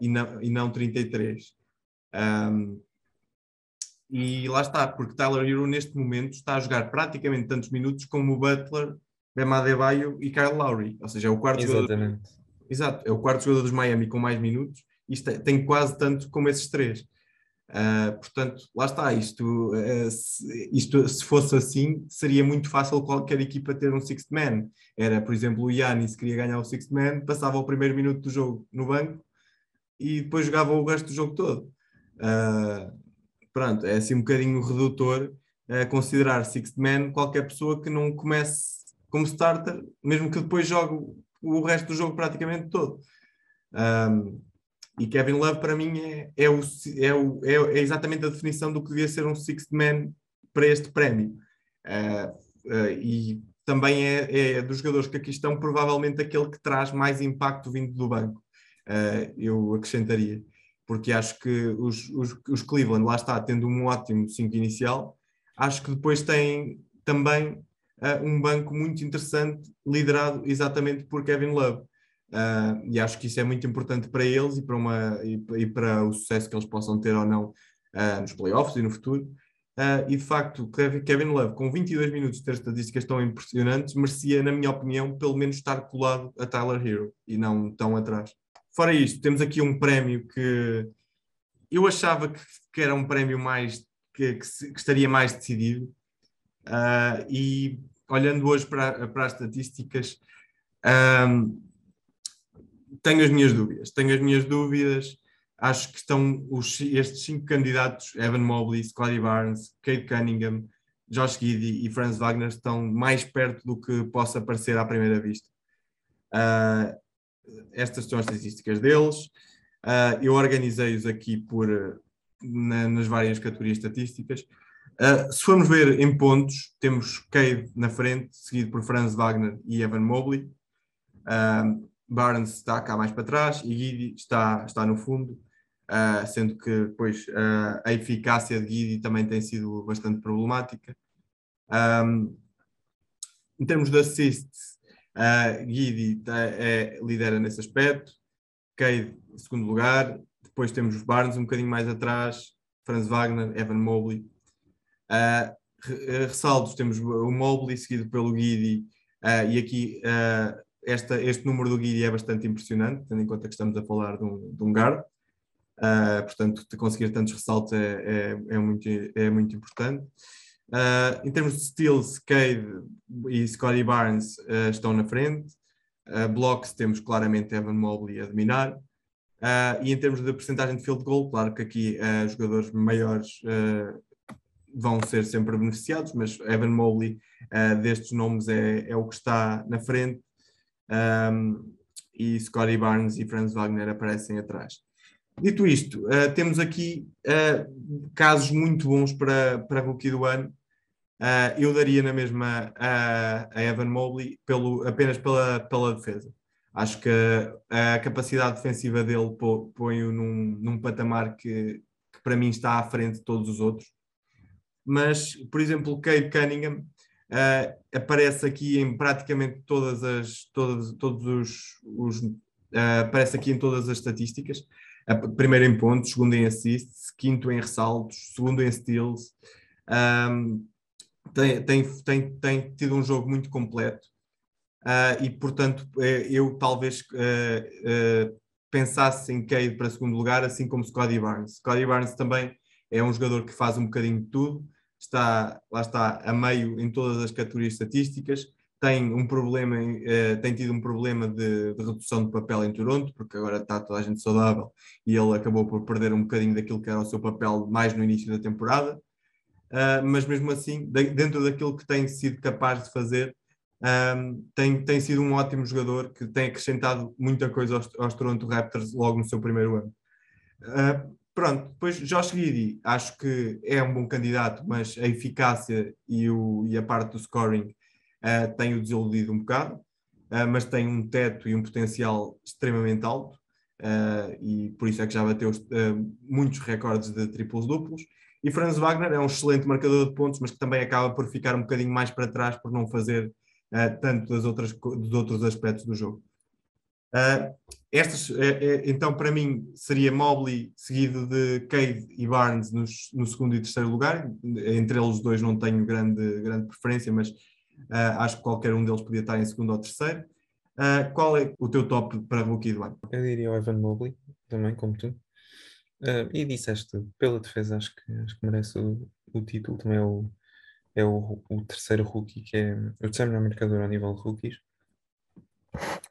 e, não, e não 33. Um, e lá está, porque Tyler Hero neste momento está a jogar praticamente tantos minutos como o Butler, Bam Adebayo e Kyle Lowry, ou seja, é o quarto Exatamente. jogador. Exato, é o quarto jogador dos Miami com mais minutos e tem quase tanto como esses três. Uh, portanto, lá está, isto, uh, se, isto se fosse assim, seria muito fácil qualquer equipa ter um sixth man. Era, por exemplo, o Yannis queria ganhar o sixth man, passava o primeiro minuto do jogo no banco e depois jogava o resto do jogo todo. Uh, pronto, é assim um bocadinho redutor a considerar Sixth Man qualquer pessoa que não comece como starter, mesmo que depois jogue o resto do jogo praticamente todo. Um, e Kevin Love, para mim, é, é, o, é, o, é, é, exatamente a definição do que devia ser um Sixth Man para este prémio. Uh, uh, e também é, é, dos jogadores que aqui estão, provavelmente aquele que traz mais impacto vindo do banco. Uh, eu acrescentaria porque acho que os, os, os Cleveland, lá está, tendo um ótimo 5 inicial, acho que depois tem também uh, um banco muito interessante, liderado exatamente por Kevin Love. Uh, e acho que isso é muito importante para eles e para, uma, e, e para o sucesso que eles possam ter ou não uh, nos playoffs e no futuro. e de facto, Kevin Love, com 22 minutos de ter estatísticas tão impressionantes, merecia, na minha opinião, pelo menos estar colado a Tyler Hero e não tão atrás. Fora isto, temos aqui um prémio que eu achava que, que era um prémio mais que, que, que estaria mais decidido. Uh, e olhando hoje para, para as estatísticas, um, tenho as minhas dúvidas. Tenho as minhas dúvidas. Acho que estão os, estes cinco candidatos, Evan Mobley, Scotty Barnes, Kate Cunningham, Josh Giddy e Franz Wagner, estão mais perto do que possa parecer à primeira vista. Uh, estas são as estatísticas deles. Uh, eu organizei-os aqui por, na, nas várias categorias estatísticas. Uh, se formos ver em pontos, temos Cade na frente, seguido por Franz Wagner e Evan Mobley. Uh, Barnes está cá mais para trás e Guidi está, está no fundo, sendo que depois a eficácia de Guidi também tem sido bastante problemática. Um, em termos de assists, Uh, Guidi tá, é, lidera nesse aspecto, Cade segundo lugar, depois temos os Barnes um bocadinho mais atrás, Franz Wagner, Evan Mobley. Uh, ressaltos, temos o Mobley seguido pelo Guidi, uh, e aqui uh, esta, este número do Guidi é bastante impressionante, tendo em conta que estamos a falar de um, de um guard. Uh, portanto, conseguir tantos ressaltos é, é, é, muito, é muito importante. Uh, em termos de steals, Cade e Scotty Barnes uh, estão na frente. Uh, blocks, temos claramente Evan Mobley a dominar. e em termos de percentagem de field goal, claro que aqui jogadores maiores vão ser sempre beneficiados, mas Evan Mobley destes nomes é, é, o que está na frente. Um, e Scotty Barnes e Franz Wagner aparecem atrás. Dito isto, uh, temos aqui uh, casos muito bons para, para rookie do ano. Uh, eu daria na mesma a, a Evan Mobley pelo, apenas pela, pela defesa. Acho que a, capacidade defensiva dele põe-o num, num patamar que, que, para mim está à frente de todos os outros. Mas, por exemplo, Cade Cunningham aparece aqui em praticamente todas as todas, todos os, os aparece aqui em todas as estatísticas primeiro em pontos, segundo em assists, quinto em ressaltos, segundo em steals. Um, tem, tem, tem, tem tido um jogo muito completo uh, e, portanto, eh, eu talvez uh, uh, pensasse em Cade para segundo lugar, assim como Scotty Barnes. Scotty Barnes também é um jogador que faz um bocadinho de tudo, está, lá está, a meio em todas as categorias estatísticas, tem um problema, uh, tem tido um problema de, de, redução de papel em Toronto, porque agora está toda a gente saudável e ele acabou por perder um bocadinho daquilo que era o seu papel mais no início da temporada. Uh, mas mesmo assim, de, dentro daquilo que tem sido capaz de fazer, um, ehm, tem, tem sido um ótimo jogador que tem acrescentado muita coisa aos, aos Toronto Raptors logo no seu primeiro ano. Uh, pronto, depois Josh Giddy, acho que é um bom candidato, mas a eficácia e, o, e a parte do scoring uh, tem-o desiludido um bocado, uh, mas tem um teto e um potencial extremamente alto, uh, e por isso é que já bateu muitos recordes de triplos duplos. E Franz Wagner é um excelente marcador de pontos, mas que também acaba por ficar um bocadinho mais para trás por não fazer tanto das outras, dos outros aspectos do jogo. Uh, estas, é, então, para mim, seria Mobley seguido de Cade e Barnes nos, no segundo e terceiro lugar. Entre eles dois não tenho grande, grande preferência, mas uh, acho que qualquer um deles podia estar em segundo ou terceiro. Uh, qual é o teu top para rookie do ano? Eu diria o Evan Mobley, também, como tu. e disseste, pela defesa, acho que, acho que merece o, o título. Também é o, é o, o terceiro rookie, que é o terceiro melhor marcador a nível de rookies.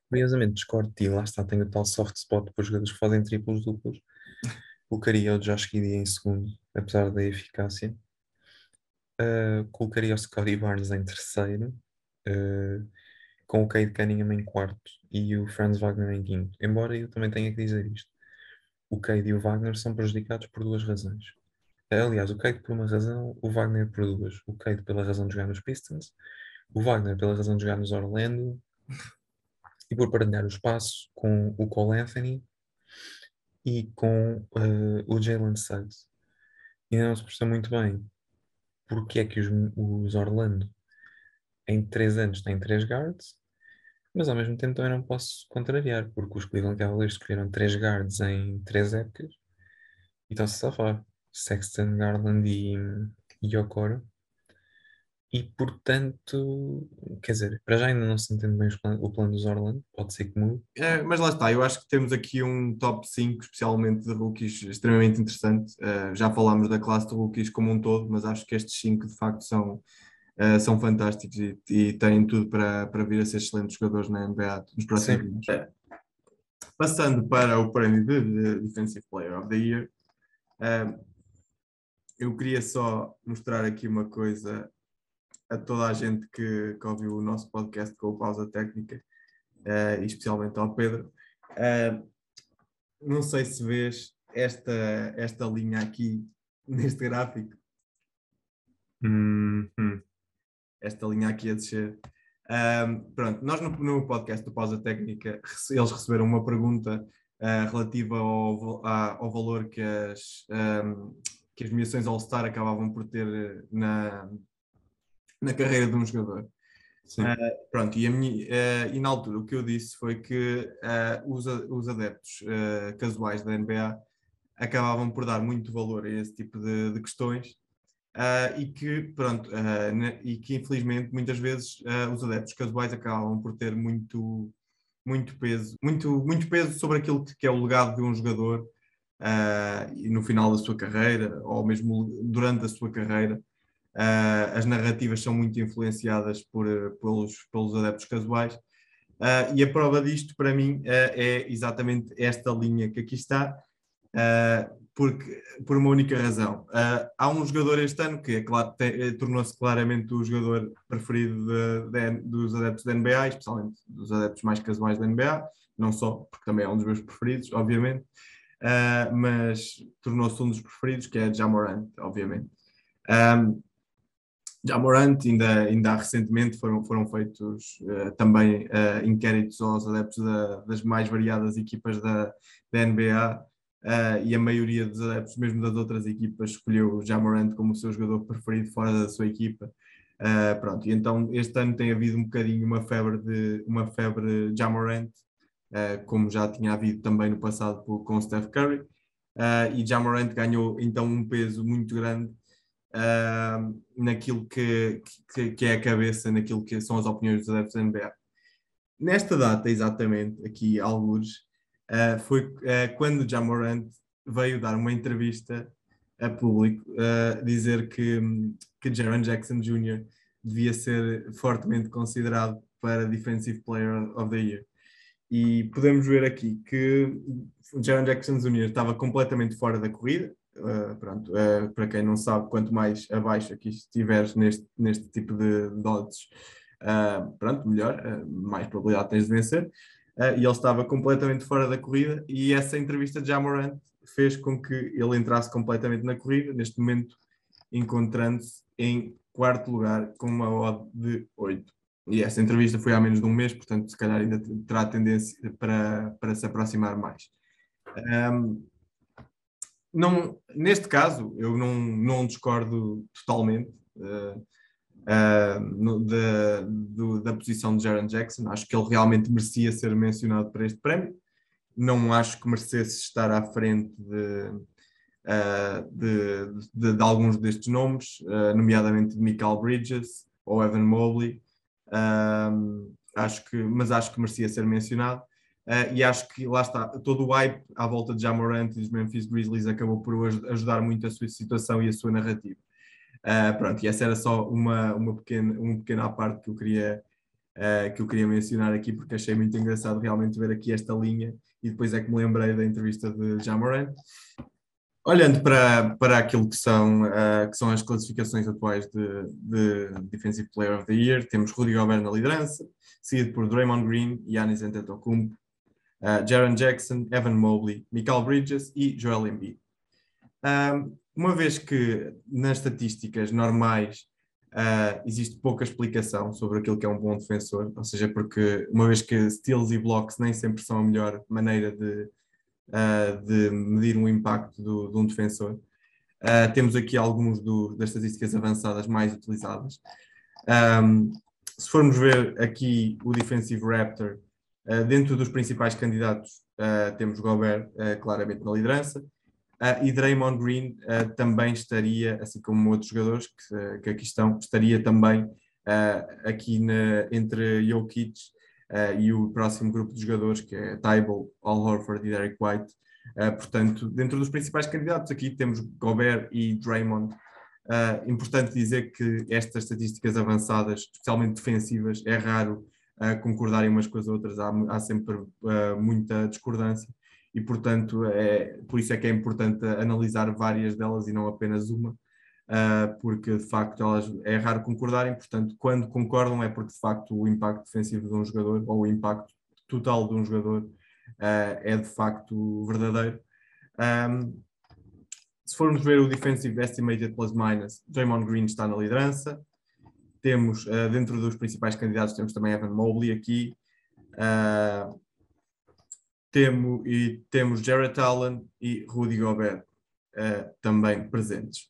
Curiosamente, discordo de ti, lá está, tenho o tal soft spot para os jogadores que fazem triplos duplos. O Josh Giddey em segundo, apesar da eficácia. Uh, colocaria o Scotty Barnes em terceiro, uh, com o Cade Cunningham em quarto e o Franz Wagner em quinto. Embora eu também tenha que dizer isto. O Cade e o Wagner são prejudicados por duas razões. Aliás, o Cade por uma razão, o Wagner por duas. O Cade pela razão de jogar nos Pistons, o Wagner pela razão de jogar nos Orlando e por partilhar o espaço com o Cole Anthony e com uh, o Jalen Suggs. Ainda não se percebe muito bem porque é que os, os Orlando em três anos têm três guards, mas ao mesmo tempo também não posso contrariar, porque os Cleveland Cavaliers escolheram três guards em três épocas e estão-se a safar. Sexton, Garland e, e Okoro. E portanto, quer dizer, para já ainda não se entende bem o plano dos Orlando, pode ser que mude. É, mas lá está, eu acho que temos aqui um top 5, especialmente de rookies, extremamente interessante. Uh, já falámos da classe de rookies como um todo, mas acho que estes 5 de facto são, uh, são fantásticos e, e, têm tudo para, para vir a ser excelentes jogadores na NBA nos próximos anos. É. Passando para o prémio de Defensive Player of the Year, uh, eu queria só mostrar aqui uma coisa a toda a gente que, que ouviu o nosso podcast com o Pausa Técnica, uh, e especialmente ao Pedro. Uh, não sei se vês esta, esta linha aqui neste gráfico. Hum, hum. Esta linha aqui a descer. Um, pronto, nós no, no, podcast do Pausa Técnica eles receberam uma pergunta uh, relativa ao, a, ao valor que as, um, que as missões All-Star acabavam por ter na, na carreira de um jogador. Uh, pronto, e, minha, uh, e, na altura o que eu disse foi que uh, os, os adeptos casuais da NBA acabavam por dar muito valor a esse tipo de, de questões e que, pronto, ne, e que infelizmente muitas vezes os adeptos casuais acabavam por ter muito, muito peso, muito, muito peso sobre aquilo que é o legado de um jogador no final da sua carreira ou mesmo durante a sua carreira. Uh, as narrativas são muito influenciadas por, pelos, pelos adeptos casuais. Uh, e a prova disto, para mim, uh, é exatamente esta linha que aqui está, porque, por uma única razão. há um jogador este ano que é claro, tornou-se claramente o jogador preferido de, de, dos adeptos da NBA, especialmente dos adeptos mais casuais da NBA, não só, porque também é um dos meus preferidos, obviamente, mas tornou-se um dos preferidos, que é Jamorant, obviamente. Um, já Morant, ainda, ainda recentemente foram, foram feitos uh, também uh, inquéritos aos adeptos da, das mais variadas equipas da, da NBA uh, eh, e a maioria dos adeptos, mesmo das outras equipas, escolheu o Jamorant como o seu jogador preferido fora da sua equipa. pronto, e então este ano tem havido um bocadinho uma febre de uma febre Jamorant, como já tinha havido também no passado com o Steph Curry, e Jamorant ganhou então um peso muito grande uh, naquilo que, que, que, é a cabeça, naquilo que são as opiniões dos adeptos da NBA. Nesta data, exatamente, aqui, alguns, uh, foi uh, quando Jamorant veio dar uma entrevista a público, uh, dizer que, que Jaron Jackson Jr. devia ser fortemente considerado para Defensive Player of the Year. E podemos ver aqui que Jaron Jackson Jr. estava completamente fora da corrida, Uh, pronto, uh, para quem não sabe, quanto mais abaixo aqui estiveres neste, neste tipo de, odds, uh, pronto, melhor, mais probabilidade tens de vencer. e ele estava completamente fora da corrida e essa entrevista de Jamorant fez com que ele entrasse completamente na corrida, neste momento encontrando-se em quarto lugar com uma odd de 8. E essa entrevista foi há menos de um mês, portanto, se calhar ainda terá tendência para, para se aproximar mais. Um, não, neste caso, eu não, não discordo totalmente uh, uh, no, da, do, da posição de Jaron Jackson. Acho que ele realmente merecia ser mencionado para este prémio. Não acho que merecesse estar à frente de, uh, de, de, de, alguns destes nomes, nomeadamente de Michael Bridges ou Evan Mobley. acho que, mas acho que merecia ser mencionado. Uh, e acho que lá está, todo o hype à volta de Jamorant e dos Memphis Grizzlies acabou por ajudar muito a sua situação e a sua narrativa. Uh, pronto, e essa era só uma, uma, pequena, uma pequena parte que eu, queria, uh, que eu queria mencionar aqui, porque achei muito engraçado realmente ver aqui esta linha e depois é que me lembrei da entrevista de Jamorant. Olhando para, para aquilo que são, que são as classificações atuais de, de Defensive Player of the Year, temos Rudy Gobert na liderança, seguido por Draymond Green, Giannis Antetokounmpo, uh, Jaron Jackson, Evan Mobley, Michael Bridges e Joel Embiid. Um, uma vez que nas estatísticas normais uh, existe pouca explicação sobre aquilo que é um bom defensor, ou seja, porque uma vez que steals e blocks nem sempre são a melhor maneira de, uh, de medir o impacto do, de um defensor, uh, temos aqui alguns do, das estatísticas avançadas mais utilizadas. Um, se formos ver aqui o Defensive Raptor, dentro dos principais candidatos, uh, temos Gobert uh, claramente na liderança e Draymond Green também estaria, assim como outros jogadores que, que aqui estão, estaria também aqui na, entre Jokic e o próximo grupo de jogadores, que é Tybal, Al Horford e Derek White. portanto, dentro dos principais candidatos, aqui temos Gobert e Draymond. importante dizer que estas estatísticas avançadas, especialmente defensivas, é raro concordarem umas com as outras, há, há sempre uh, muita discordância e, portanto, é, por isso é que é importante analisar várias delas e não apenas uma, uh, porque de facto elas é raro concordarem, portanto, quando concordam é porque de facto o impacto defensivo de um jogador ou o impacto total de um jogador uh, é de facto verdadeiro. Um, se formos ver o Defensive Estimated Plus Minus, Draymond Green está na liderança, temos, uh, dentro dos principais candidatos, temos também Evan Mobley aqui. Uh, temo, e temos Jarrett Allen e Rudy Gobert uh, também presentes.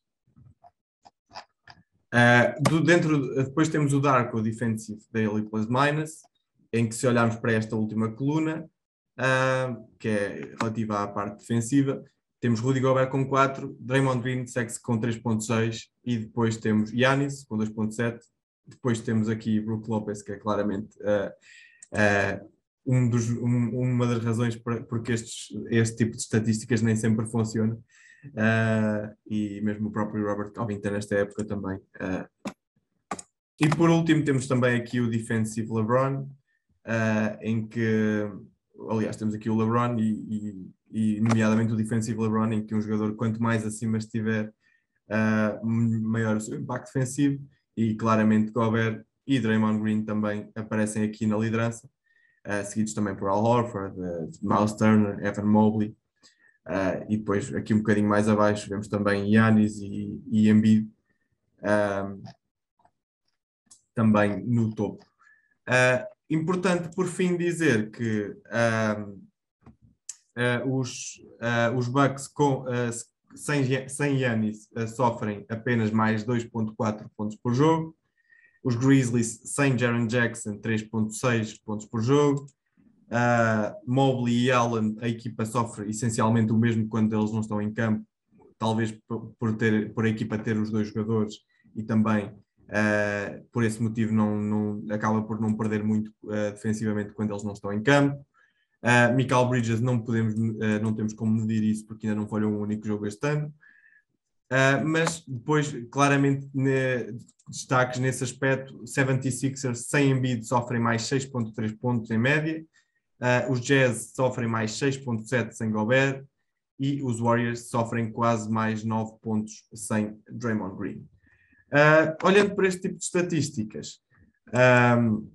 do, dentro, depois temos o Darko Defensive Daily Plus Minus, em que se olharmos para esta última coluna, que é relativa à parte defensiva, temos Rudy Gobert com 4, Draymond Green segue-se com 3.6 e depois temos Yanis com 2.7 depois temos aqui Brook Lopez, que é claramente uh, uh, um dos, um, uma das razões por, porque estes, este tipo de estatísticas nem sempre funciona. Uh, e mesmo o próprio Robert Covington nesta época também. e por último temos também aqui o Defensive LeBron, em que, aliás, temos aqui o LeBron e, e, e, nomeadamente o Defensive LeBron, em que um jogador quanto mais acima estiver, maior o seu impacto defensivo e claramente Gobert e Draymond Green também aparecem aqui na liderança, uh, seguidos também por Al Horford, uh, Miles Turner, Evan Mobley, uh, e depois aqui um bocadinho mais abaixo vemos também Yannis e, e Embiid também no topo. importante por fim dizer que os, os Bucks com, sem, sem Yannis uh, sofrem apenas mais 2.4 pontos por jogo. Os Grizzlies sem Jaron Jackson 3.6 pontos por jogo. Uh, Mobley e Allen, a equipa sofre essencialmente o mesmo quando eles não estão em campo, talvez por, ter, por a equipa ter os dois jogadores e também uh, por esse motivo não, não, acaba por não perder muito uh, defensivamente quando eles não estão em campo. Uh, Michael Bridges não podemos, uh, não temos como medir isso porque ainda não falhou um único jogo este ano. Uh, mas depois, claramente, ne, destaques nesse aspecto, 76ers sem Embiid sofrem mais 6.3 pontos em média, os Jazz sofrem mais 6.7 sem Gobert e os Warriors sofrem quase mais 9 pontos sem Draymond Green. Olhando para este tipo de estatísticas, um,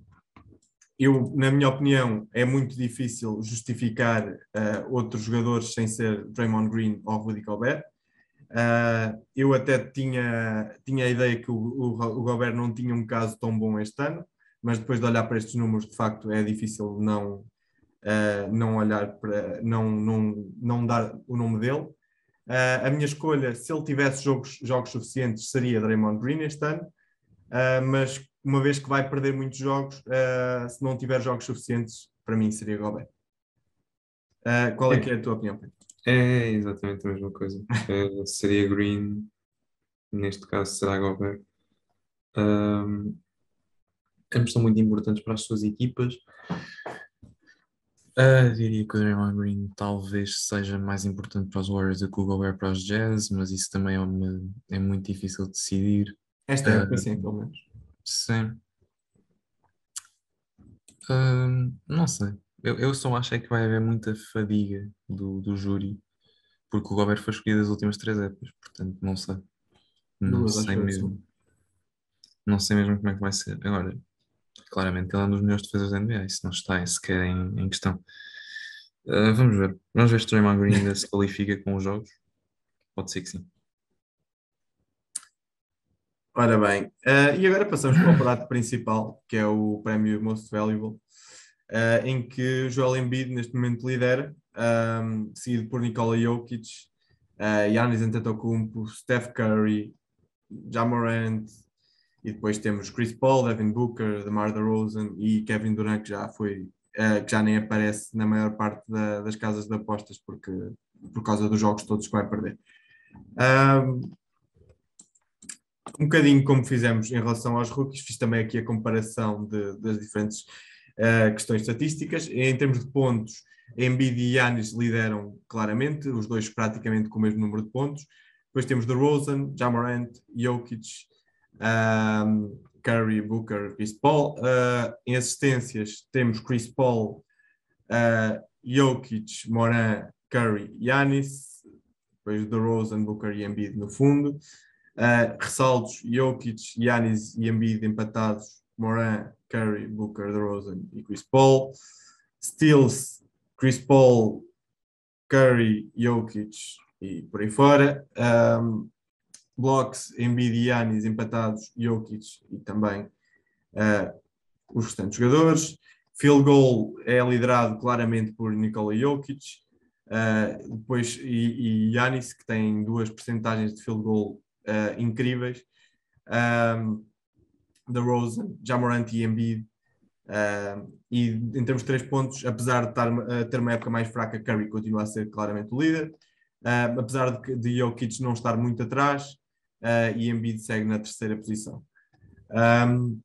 eu, na minha opinião, é muito difícil justificar uh, outros jogadores sem ser Draymond Green ou Rudy Gobert. Uh, eu até tinha, tinha a ideia que o, o, o, Gobert não tinha um caso tão bom este ano, mas depois de olhar para estes números, de facto, é difícil não, uh, não olhar para, não, não, não dar o nome dele. Uh, a minha escolha, se ele tivesse jogos, jogos suficientes, seria Draymond Green este ano, mas uma vez que vai perder muitos jogos, se não tiver jogos suficientes, para mim seria Gobert. qual é, é que é a tua opinião, Pedro? É exatamente a mesma coisa. É, seria Green, neste caso será Gobert. Um, ambos são muito importantes para as suas equipas. Uh, diria que o Draymond Green talvez seja mais importante para os Warriors do que o Gobert para os Jazz, mas isso também é, uma, é muito difícil de decidir. Esta época, uh, sim, pelo menos. Sim. Uh, não sei. Eu, eu só acho é que vai haver muita fadiga do, do júri, porque o Gobert foi escolhido as últimas três épocas, portanto, não sei. Não Duas, sei mesmo. Não sei mesmo como é que vai ser. Agora, claramente ele é um dos melhores defesas da NBA, isso não está sequer em, em questão. Uh, vamos ver. Vamos ver se o Draymond Green ainda se qualifica com os jogos. Pode ser que sim. Ora bem, uh, e agora passamos para o prato principal, que é o prémio Most Valuable uh, em que Joel Embiid neste momento lidera, um, seguido por Nikola Jokic, uh, Giannis Antetokounmpo, Steph Curry, Jamorant, e depois temos Chris Paul, Devin Booker, DeMar DeRozan e Kevin Durant, que já foi, uh, que já nem aparece na maior parte da, das casas de apostas porque, por causa dos jogos todos que vai perder. Um, um bocadinho como fizemos em relação aos rookies, fiz também aqui a comparação de, das diferentes uh, questões estatísticas. Em termos de pontos, Embiid e Yanis lideram claramente, os dois praticamente com o mesmo número de pontos. Depois temos DeRozan, Jamorant, Jokic, um, Curry, Booker, Chris Paul. Uh, em assistências temos Chris Paul, uh, Jokic, Moran, Curry, Yanis. Depois DeRozan, Booker e Embiid no fundo. Uh, ressaltos, Jokic, Yanis e Embiid empatados. Moran, Curry, Booker, DeRozan e Chris Paul. Steals, Chris Paul, Curry, Jokic e por aí fora. Um, blocks, Embiid e Giannis empatados, Jokic e também uh, os restantes jogadores. Field goal é liderado claramente por Nikola Jokic. Uh, depois, e, Giannis, que tem duas percentagens de field goal uh, incríveis. Um, DeRozan, Jamorant e Embiid. Uh, e em termos de três pontos, apesar de estar, uh, ter uma época mais fraca, Curry continua a ser claramente o líder. Uh, apesar de, de Jokic não estar muito atrás, uh, e Embiid segue na terceira posição. Um,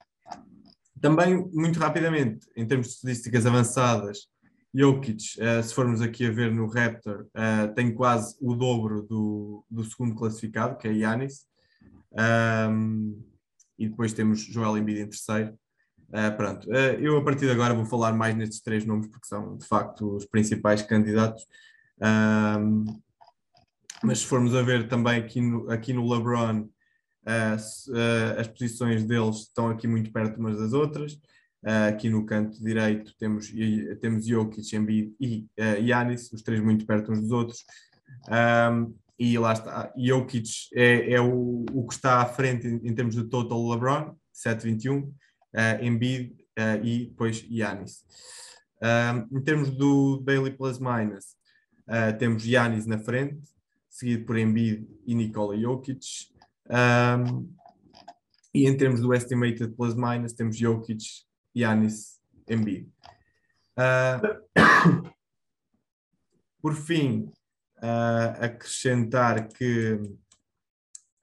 também, muito rapidamente, em termos de estatísticas avançadas, Jokic, uh, se formos aqui a ver no Raptor, tem quase o dobro do, do segundo classificado, que é Yanis. Um, e depois temos Joel Embiid em terceiro. Uh, pronto, uh, eu a partir de agora vou falar mais nestes três nomes porque são de facto os principais candidatos. Um, mas se formos a ver também aqui no, aqui no LeBron, uh, as posições deles estão aqui muito perto umas das outras. Aqui no canto direito temos, temos Jokic, Embiid e uh, Giannis, os três muito perto uns dos outros. Um, e lá está, Jokic é, é o, o que está à frente em, em termos de total LeBron, 7-21, uh, Embiid uh, e depois Yanis. Um, em termos do Daily Plus Minus, uh, temos Yanis na frente, seguido por Embiid e Nikola Jokic. Um, e em termos do Estimated Plus Minus, temos Jokic, Yanis, Embiid. Uh, por fim, uh, acrescentar que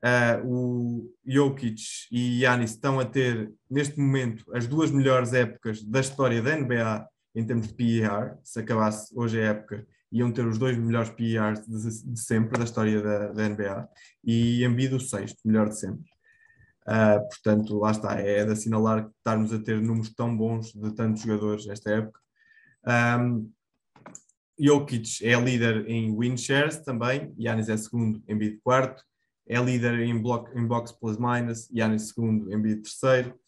uh, o Jokic e Yanis estão a ter, neste momento, as duas melhores épocas da história da NBA em termos de PER. Se acabasse hoje a época, iam ter os dois melhores PERs de, de sempre da história da, da, NBA e Embiid o sexto melhor de sempre. Uh, portanto, lá está, é de assinalar que estarmos a ter números tão bons de tantos jogadores nesta época. Um, Jokic é líder em win shares também, Yannis é segundo, Embiid quarto, é líder em, block, em box plus minus, Yannis segundo, Embiid terceiro.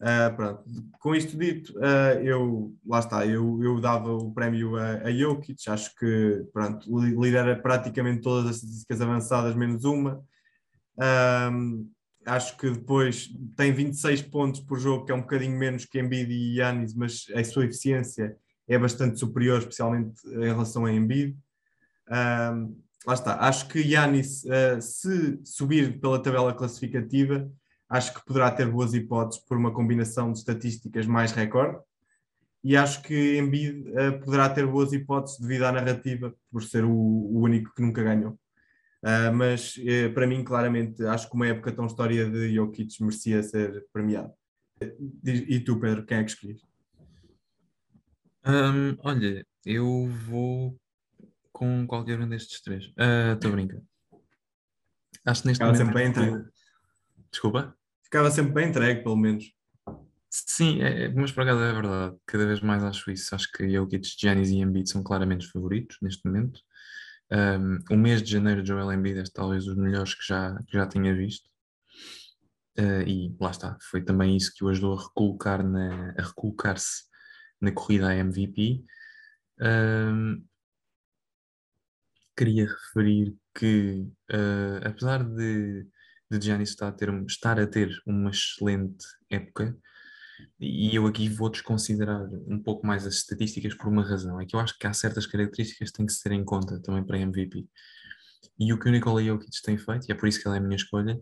Uh, pronto. Com isto dito, uh, eu lá está, eu, eu dava o prémio a, a Jokic, acho que pronto, lidera praticamente todas as estatísticas avançadas, menos uma. Um, acho que depois tem 26 pontos por jogo, que é um bocadinho menos que Embiid e Yannis, mas a sua eficiência é bastante superior, especialmente em relação a Embiid. Um, lá está, acho que Yannis, uh, se subir pela tabela classificativa, acho que poderá ter boas hipóteses por uma combinação de estatísticas mais recorde. E acho que Embiid uh, poderá ter boas hipóteses devido à narrativa, por ser o, o único que nunca ganhou. Uh, mas uh, para mim, claramente, acho que uma época tão história de Jokic merecia ser premiado. E tu, Pedro, quem é que escolhes? Um, olha, eu vou com qualquer um destes três. Estou uh, brincando. Acho que neste Ficava momento. sempre bem entregue. Desculpa? Ficava sempre bem entregue, pelo menos. Sim, é, é, mas por acaso é verdade. Cada vez mais acho isso. Acho que Jokic, Giannis e Embiid são claramente os favoritos neste momento. Um, o mês de janeiro de Joel Embiid é talvez os melhores que já, que já tinha visto. Uh, e lá está, foi também isso que o ajudou a recolocar na, a recolocar-se na corrida a MVP. Um, queria referir que, uh, apesar de, de Giannis estar a, ter, estar a ter uma excelente época, e eu aqui vou desconsiderar um pouco mais as estatísticas por uma razão, é que eu acho que há certas características que têm que se ter em conta também para MVP. E o que o Nikola Jokic tem feito, e é por isso que ele é a minha escolha,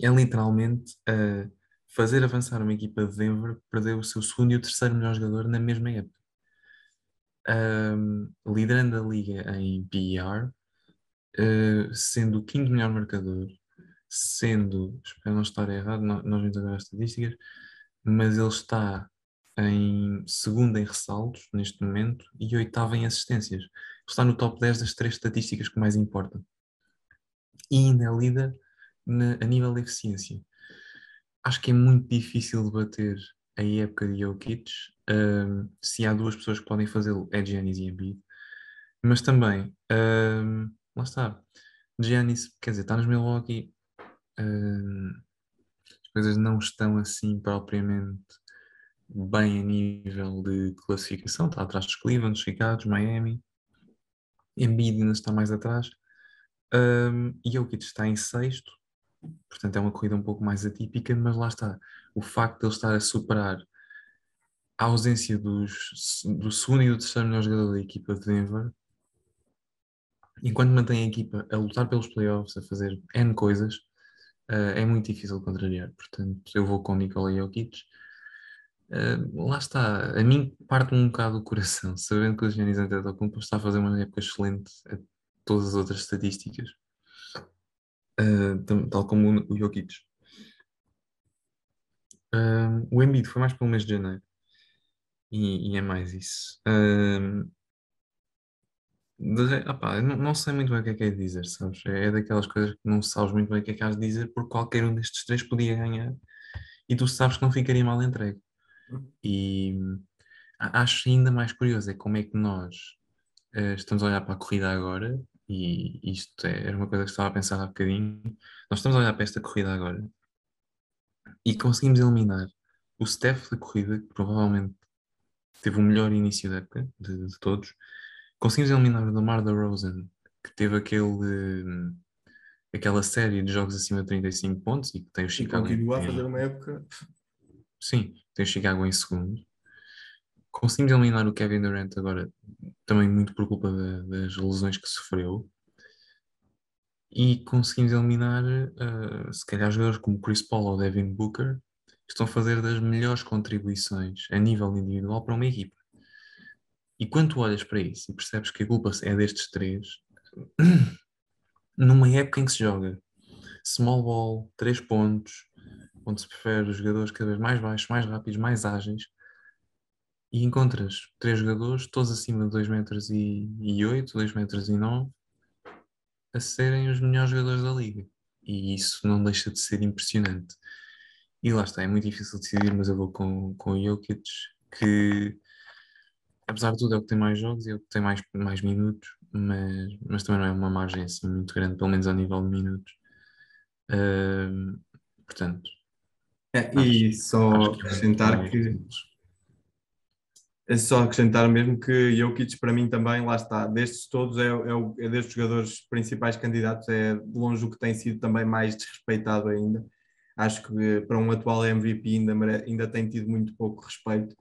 é literalmente uh, fazer avançar uma equipa de Denver, perder o seu segundo e o terceiro melhor jogador na mesma época. Um, liderando a liga em PER, uh, sendo o quinto melhor marcador, sendo, espero não estar errado, nós vimos agora as estatísticas, mas ele está em segundo em ressaltos neste momento e oitavo em assistências. Ele está no top 10 das três estatísticas que mais importam. E ainda líder na, a nível de eficiência. Acho que é muito difícil de bater a época de Jokic. Um, se há duas pessoas que podem fazê-lo, é Giannis e Embiid. Mas também, um, lá está, Giannis, quer dizer, está nos Milwaukee, as coisas não estão assim propriamente bem a nível de classificação, está atrás dos Cleveland, Chicago, Miami, Embiid ainda está mais atrás, um, Jokic está em sexto, portanto é uma corrida um pouco mais atípica, mas lá está, o facto de ele estar a superar a ausência dos, do segundo e do terceiro melhor jogador da equipa de Denver, enquanto mantém a equipa a lutar pelos playoffs, a fazer N coisas, é muito difícil contrariar. Portanto, eu vou com Nikola Jokic. Uh, lá está, a mim parte um bocado o coração, sabendo que o Giannis Antetokounmpo está a fazer uma época excelente a todas as outras estatísticas, uh, tal como o Jokic. Uh, o Embiid foi mais pelo mês de janeiro e, e é mais isso. Uh, não, não sei muito bem o que é que é dizer, sabes? É, é daquelas coisas que não sabes muito bem o que é que has de dizer, porque qualquer um destes três podia ganhar e tu sabes que não ficaria mal entregue. E acho ainda mais curioso é como é que nós uh, estamos a olhar para a corrida agora, e isto é, era uma coisa que estava a pensar há bocadinho. Nós estamos a olhar para esta corrida agora e conseguimos eliminar o Steph da corrida, que provavelmente teve o melhor início da época de, de todos conseguimos eliminar o Lamar da Rosen, que teve aquele, aquela série de jogos acima de 35 pontos e que tem o Chicago. E continua em... a fazer uma época. Sim, tem o Chicago em segundo. Conseguimos eliminar o Kevin Durant agora, também muito por culpa das lesões que sofreu. E conseguimos eliminar, uh, se calhar, jogadores como Chris Paul ou Devin Booker, que estão a fazer das melhores contribuições a nível individual para uma equipa. E quando tu olhas para isso e percebes que a culpa é destes três, numa época em que se joga small ball, três pontos, onde se prefere os jogadores cada vez mais baixos, mais rápidos, mais ágeis, e encontras três jogadores, todos acima de 2 metros e 8, 2 metros e 9, a serem os melhores jogadores da liga. E isso não deixa de ser impressionante. E lá está, é muito difícil decidir, mas eu vou com, com o Jokic, que apesar de tudo, é o que tem mais jogos e é o que tem mais, mais minutos, mas, mas também não é uma margem assim muito grande, pelo menos ao nível de minutos. Uh, portanto, É, e só acho é acrescentar que é só acrescentar mesmo que Jokic para mim também, lá está, destes todos é, é, o- é destes jogadores principais candidatos, é de longe o que tem sido também mais desrespeitado ainda. Acho que para um atual MVP ainda, ainda tem tido muito pouco respeito.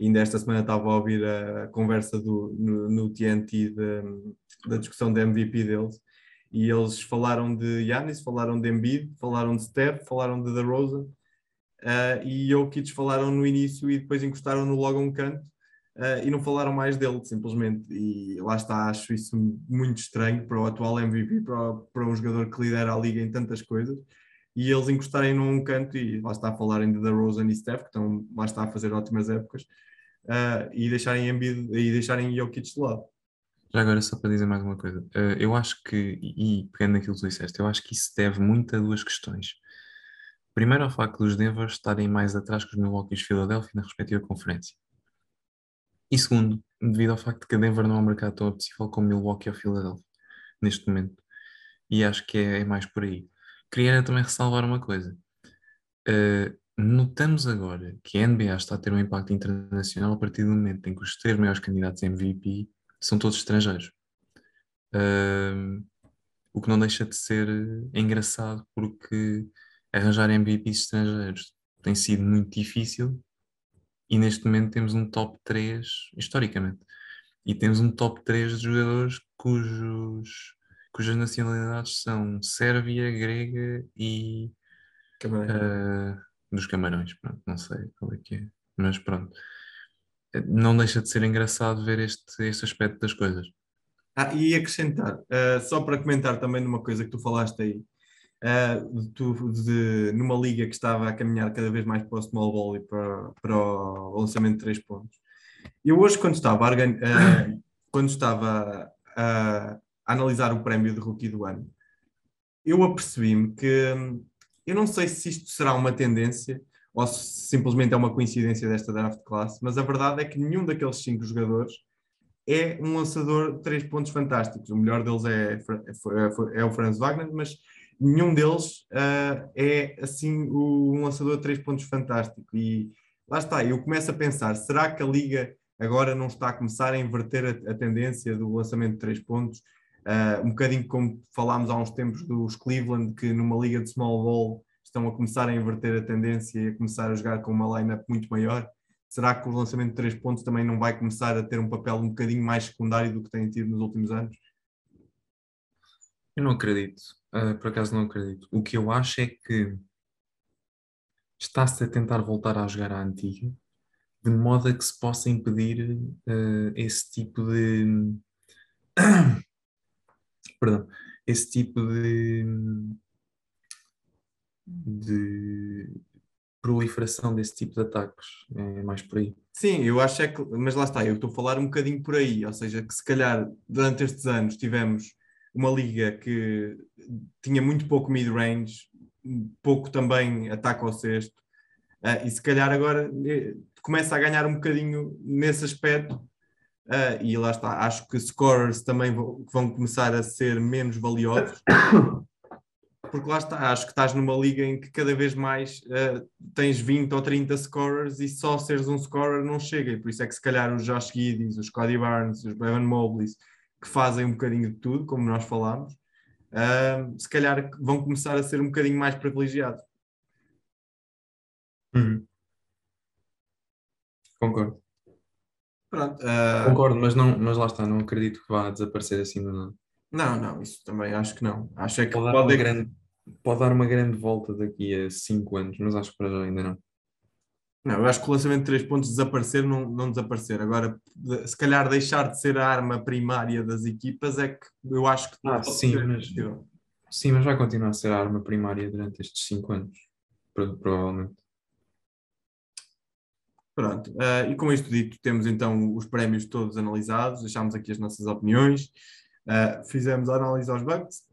Ainda esta semana estava a ouvir a conversa do, no, no TNT de- da discussão da MVP deles e eles falaram de Giannis, falaram de Embiid, falaram de Steph, falaram de DeRozan uh, e Jokic falaram no início e depois encostaram-no logo a um canto uh, e não falaram mais dele, simplesmente. E lá está, acho isso muito estranho para o atual MVP, para, para um jogador que lidera a liga em tantas coisas. E eles encostarem num canto e lá está a falarem de DeRozan e Steph, que estão lá está a fazer ótimas épocas, uh, e deixarem Embiid e deixarem Jokic de lado. Já agora, só para dizer mais uma coisa, eh, eu acho que, e pegando naquilo que tu disseste, eu acho que isso deve muito a duas questões. Primeiro, ao facto dos Denver estarem mais atrás que os Milwaukee e os Philadelphia na respectiva conferência. E segundo, devido ao facto de que Denver não é um mercado tão apetecível como Milwaukee ou Philadelphia neste momento. E acho que é, é mais por aí. Queria também ressalvar uma coisa. Eh, notamos agora que a NBA está a ter um impacto internacional a partir do momento em que os três maiores candidatos a MVP são todos estrangeiros. Ahm, o que não deixa de ser eh, engraçado porque arranjar MVPs estrangeiros tem sido muito difícil e neste momento temos um top 3, historicamente, e temos um top 3 de jogadores cujos, cujas nacionalidades são Sérvia, Grega e Camarões. ah, dos Camarões, pronto, não sei qual é que é, mas pronto. Eh, Não deixa de ser engraçado ver este, este aspecto das coisas. Ah, e acrescentar, ah, só para comentar também numa coisa que tu falaste aí, de tu- de- numa liga que estava a caminhar cada vez mais para o small ball e para, para o lançamento de três pontos. Eu hoje, quando estava a, ah, quando estava a, analisar o prémio de rookie do ano, eu apercebi-me que eu não sei se isto será uma tendência ou se simplesmente é uma coincidência desta draft classe, mas a verdade é que nenhum daqueles cinco jogadores é um lançador de três pontos fantásticos. O melhor deles é, é, é o Franz Wagner, mas nenhum deles ah, é assim o- um lançador de três pontos fantástico. E lá está, eu começo a pensar: será que a Liga agora não está a começar a inverter a, a tendência do lançamento de três pontos? Ah, um bocadinho como falámos há uns tempos dos Cleveland, que numa liga de small ball estão a começar a inverter a tendência e a começar a jogar com uma lineup muito maior. Será que o lançamento de três pontos também não vai começar a ter um papel um bocadinho mais secundário do que tem tido nos últimos anos? Eu não acredito, Ah, por acaso não acredito. O que eu acho é que está-se a tentar voltar a jogar à antiga, de modo a que se possa impedir ah, esse tipo de. Perdão, esse tipo de. de proliferação desse tipo de ataques. É mais por aí. Sim, eu acho é que, mas lá está, eu estou a falar um bocadinho por aí, ou seja, que se calhar durante estes anos tivemos uma liga que tinha muito pouco mid-range, pouco também ataque ao sexto, ah, e se calhar agora eh, começa a ganhar um bocadinho nesse aspecto, ah, e lá está, acho que scorers também vão, vão começar a ser menos valiosos, porque lá está, acho que estás numa liga em que cada vez mais ah, tens 20 ou 30 scorers e só seres um scorer não chega, e por isso é que se calhar os Josh Giddey, os Cody Barnes, os Evan Mobley, que fazem um bocadinho de tudo, como nós falámos, ah, se calhar vão começar a ser um bocadinho mais privilegiados. Concordo. Pronto, ah, Concordo, mas, não, mas lá está, não acredito que vá desaparecer assim do nada. não, não, isso também acho que não. Acho é que Pode dar, pode uma é grande, pode dar uma grande volta daqui a 5 anos, mas acho que para já ainda não. Não, eu acho que o lançamento de três pontos desaparecer, não, não desaparecer. Agora, de- se calhar deixar de ser a arma primária das equipas é que eu acho que Ah, sim, ser mas-. Sim, mas vai continuar a ser a arma primária durante estes 5 anos, pro- provavelmente. Pronto, ah, e com isto dito, temos então os prémios todos analisados, deixámos aqui as nossas opiniões, ah, fizemos a análise aos Bucks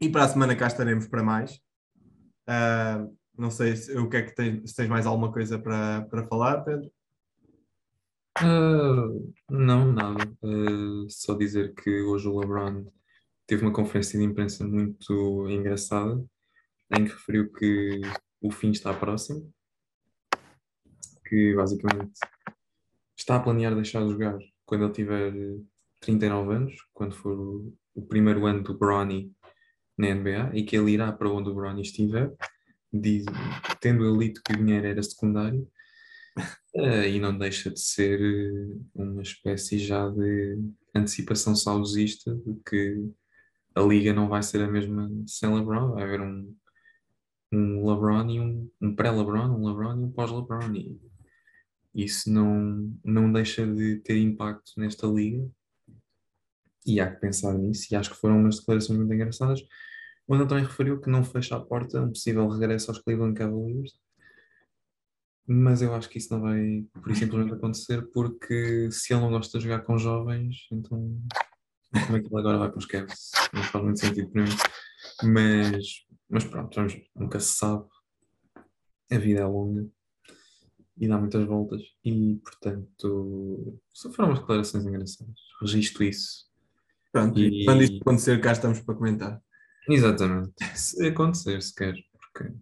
e para a semana cá estaremos para mais. Ah, não sei se, o que é que tens, se tens mais alguma coisa para, para falar, Pedro? Não, nada. Só dizer que hoje o LeBron teve uma conferência de imprensa muito engraçada, em que referiu que o fim está próximo, que basicamente está a planear deixar de jogar quando ele tiver 39 anos, quando for o primeiro ano do Bronny na NBA, e que ele irá para onde o Bronny estiver, diz, tendo ele dito que o dinheiro era secundário, uh, e não deixa de ser uma espécie já de antecipação saudosista de que a liga não vai ser a mesma sem LeBron, vai haver um, um LeBron e um, um pré-LeBron, um LeBron e um pós-LeBron. Isso não, não deixa de ter impacto nesta liga. E há que pensar nisso, e acho que foram umas declarações muito engraçadas. O André também referiu que não fecha a porta um possível regresso aos Cleveland Cavaliers, mas eu acho que isso não vai, por simplesmente acontecer, porque se ele não gosta de jogar com jovens, então como é que ele agora vai para os Cavs? Não faz muito sentido para mim. Mas, mas pronto, vamos, nunca se sabe. A vida é longa e dá muitas voltas. E, portanto, só foram umas declarações engraçadas. Registro isso. Pronto, e quando isto acontecer, cá estamos para comentar. Exatamente. Se acontecer, se quer, porque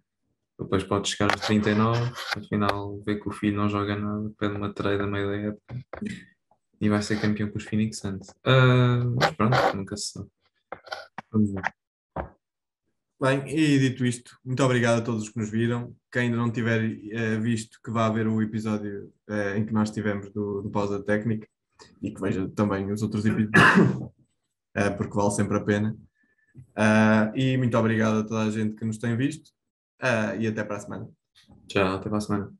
depois pode chegar aos 39, afinal vê que o filho não joga nada, pede uma trade a meio da época e vai ser campeão com os Phoenix Suns. Uh, mas pronto, nunca se sabe. Vamos ver. Bem, e dito isto, muito obrigado a todos os que nos viram. Quem ainda não tiver uh, visto, que vá ver o episódio uh, em que nós tivemos do, do Pausa Técnica e que veja também os outros episódios, uh, porque vale sempre a pena. e muito obrigado a toda a gente que nos tem visto e até para a semana. Tchau, até para a semana.